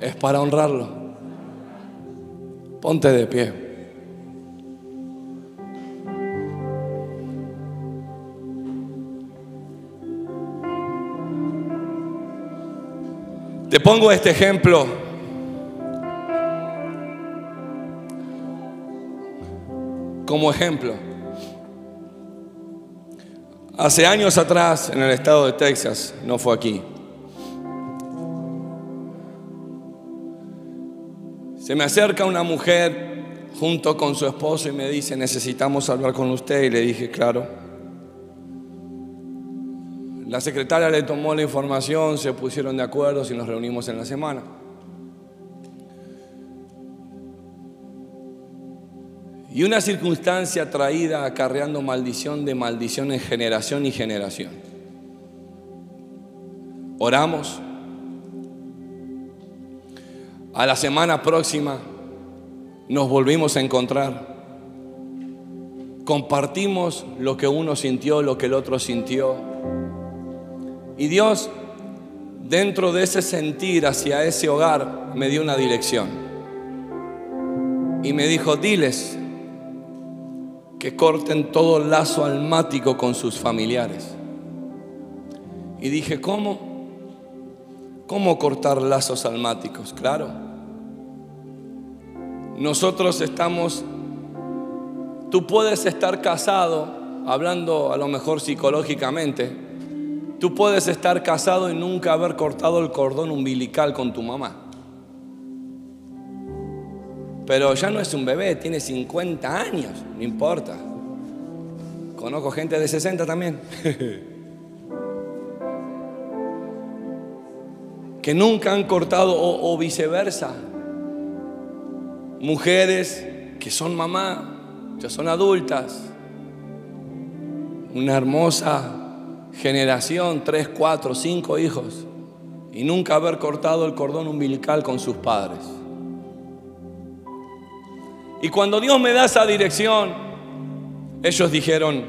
es para honrarlo. Ponte de pie. Te pongo este ejemplo. Como ejemplo. Hace años atrás, en el estado de Texas, no fue aquí, se me acerca una mujer junto con su esposo y me dice, necesitamos hablar con usted. Y le dije, claro. La secretaria le tomó la información, se pusieron de acuerdo y nos reunimos en la semana. Y una circunstancia traída acarreando maldición de maldición en generación y generación. Oramos. A la semana próxima nos volvimos a encontrar. Compartimos lo que uno sintió, lo que el otro sintió. Y Dios, dentro de ese sentir hacia ese hogar, me dio una dirección. Y me dijo, diles que corten todo lazo almático con sus familiares. Y dije, ¿cómo? ¿Cómo cortar lazos almáticos? Claro. Nosotros estamos, tú puedes estar casado, hablando a lo mejor psicológicamente, tú puedes estar casado y nunca haber cortado el cordón umbilical con tu mamá. Pero ya no es un bebé, tiene 50 años, no importa. Conozco gente de 60 también. que nunca han cortado o, viceversa. Mujeres que son mamá, ya son adultas. Una hermosa generación, tres, cuatro, cinco hijos. Y nunca haber cortado el cordón umbilical con sus padres. Y cuando Dios me da esa dirección, ellos dijeron,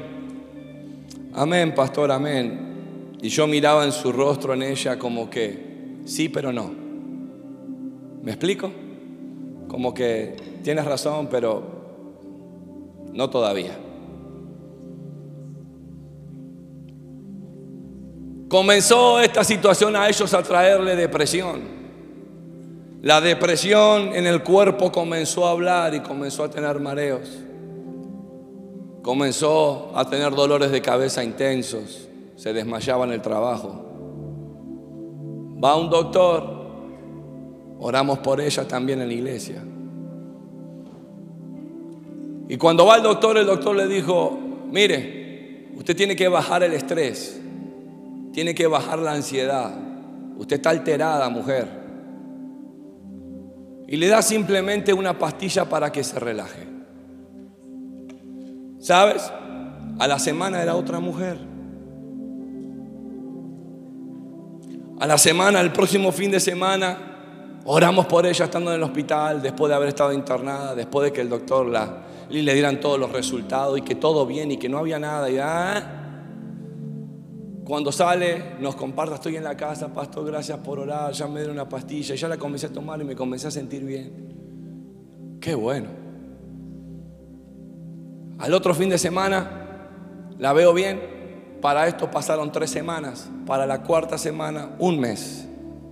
amén, pastor, amén. Y yo miraba en su rostro, en ella, como que, sí, pero no. ¿Me explico? Como que tienes razón, pero no todavía. Comenzó esta situación a ellos a traerle depresión. La depresión en el cuerpo comenzó a hablar y comenzó a tener mareos. Comenzó a tener dolores de cabeza intensos. Se desmayaba en el trabajo. Va un doctor. Oramos por ella también en la iglesia. Y cuando va el doctor, el doctor le dijo, mire, usted tiene que bajar el estrés. Tiene que bajar la ansiedad. Usted está alterada, mujer y le da simplemente una pastilla para que se relaje. ¿Sabes? A la semana era otra mujer. A la semana, el próximo fin de semana, oramos por ella estando en el hospital, después de haber estado internada, después de que el doctor le dieran todos los resultados y que todo bien y que no había nada. Y, ah, cuando sale, nos comparta, estoy en la casa, pastor, gracias por orar, ya me dieron una pastilla, ya la comencé a tomar y me comencé a sentir bien. Qué bueno. Al otro fin de semana, la veo bien. Para esto pasaron tres semanas. Para la cuarta semana, un mes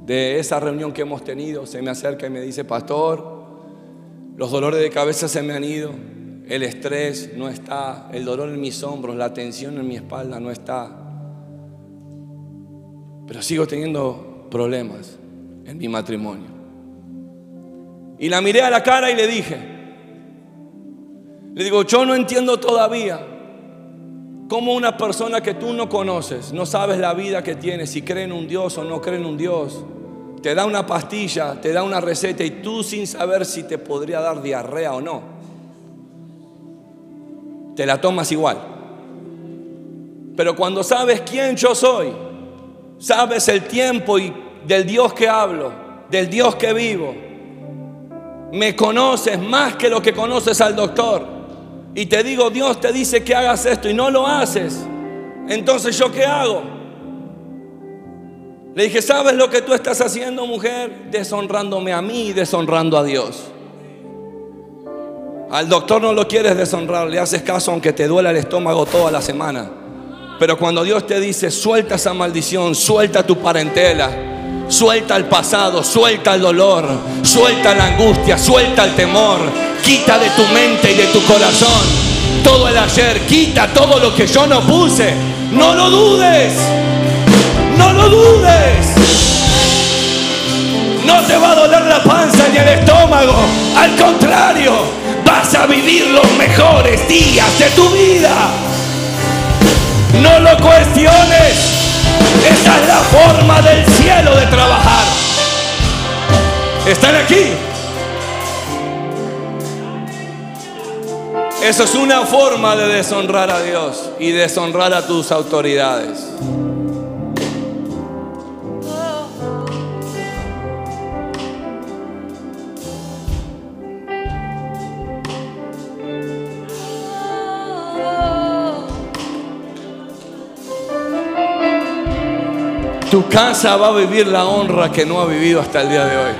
de esa reunión que hemos tenido, se me acerca y me dice, pastor, los dolores de cabeza se me han ido, el estrés no está, el dolor en mis hombros, la tensión en mi espalda no está pero sigo teniendo problemas en mi matrimonio. Y la miré a la cara y le dije, le digo, yo no entiendo todavía cómo una persona que tú no conoces, no sabes la vida que tiene, si cree en un Dios o no cree en un Dios, te da una pastilla, te da una receta y tú sin saber si te podría dar diarrea o no. te la tomas igual. Pero cuando sabes quién yo soy, sabes el tiempo y del Dios que hablo, del Dios que vivo, me conoces más que lo que conoces al doctor. Y te digo, Dios te dice que hagas esto y no lo haces. Entonces yo qué hago? Le dije, ¿sabes lo que tú estás haciendo, mujer? Deshonrándome a mí y deshonrando a Dios. Al doctor no lo quieres deshonrar, le haces caso aunque te duela el estómago toda la semana. Pero cuando Dios te dice, suelta esa maldición, suelta tu parentela, suelta el pasado, suelta el dolor, suelta la angustia, suelta el temor, quita de tu mente y de tu corazón todo el ayer, quita todo lo que yo no puse. No lo dudes, no lo dudes. No te va a doler la panza ni el estómago. Al contrario, vas a vivir los mejores días de tu vida. No lo cuestiones. Esa es la forma del cielo de trabajar. ¿Están aquí? Eso es una forma de deshonrar a Dios y deshonrar a tus autoridades. Tu casa va a vivir la honra que no ha vivido hasta el día de hoy.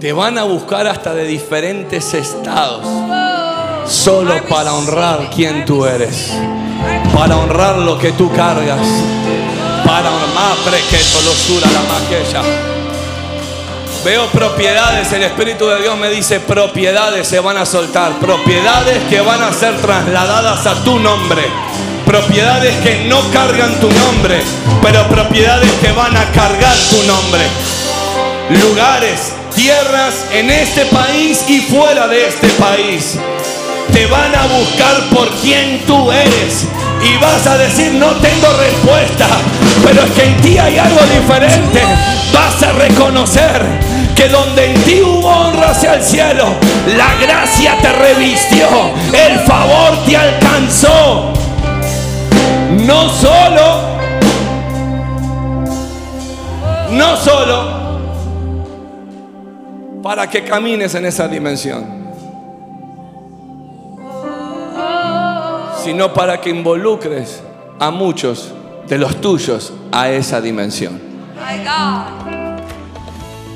Te van a buscar hasta de diferentes estados. Solo para honrar quien tú eres. Para honrar lo que tú cargas. Para honrar que tolosura la maquilla. Veo propiedades, el Espíritu de Dios me dice propiedades se van a soltar, propiedades que van a ser trasladadas a tu nombre propiedades que no cargan tu nombre, pero propiedades que van a cargar tu nombre. Lugares, tierras en este país y fuera de este país. Te van a buscar por quien tú eres. Y vas a decir, no tengo respuesta, pero es que en ti hay algo diferente. Vas a reconocer que donde en ti hubo honra hacia el cielo, la gracia te revistió, el favor te alcanzó no solo, no solo. Para que camines en esa dimensión, sino para que involucres a muchos de los tuyos a esa dimensión.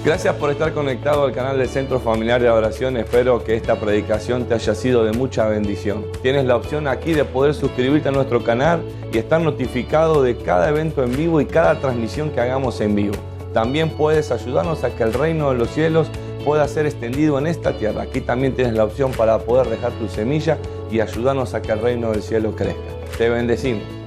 Gracias por estar conectado al canal del Centro Familiar de Adoración. Espero que esta predicación te haya sido de mucha bendición. Tienes la opción aquí de poder suscribirte a nuestro canal y estar notificado de cada evento en vivo y cada transmisión que hagamos en vivo. También puedes ayudarnos a que el reino de los cielos pueda ser extendido en esta tierra. Aquí también tienes la opción para poder dejar tu semilla y ayudarnos a que el reino del cielo crezca. Te bendecimos.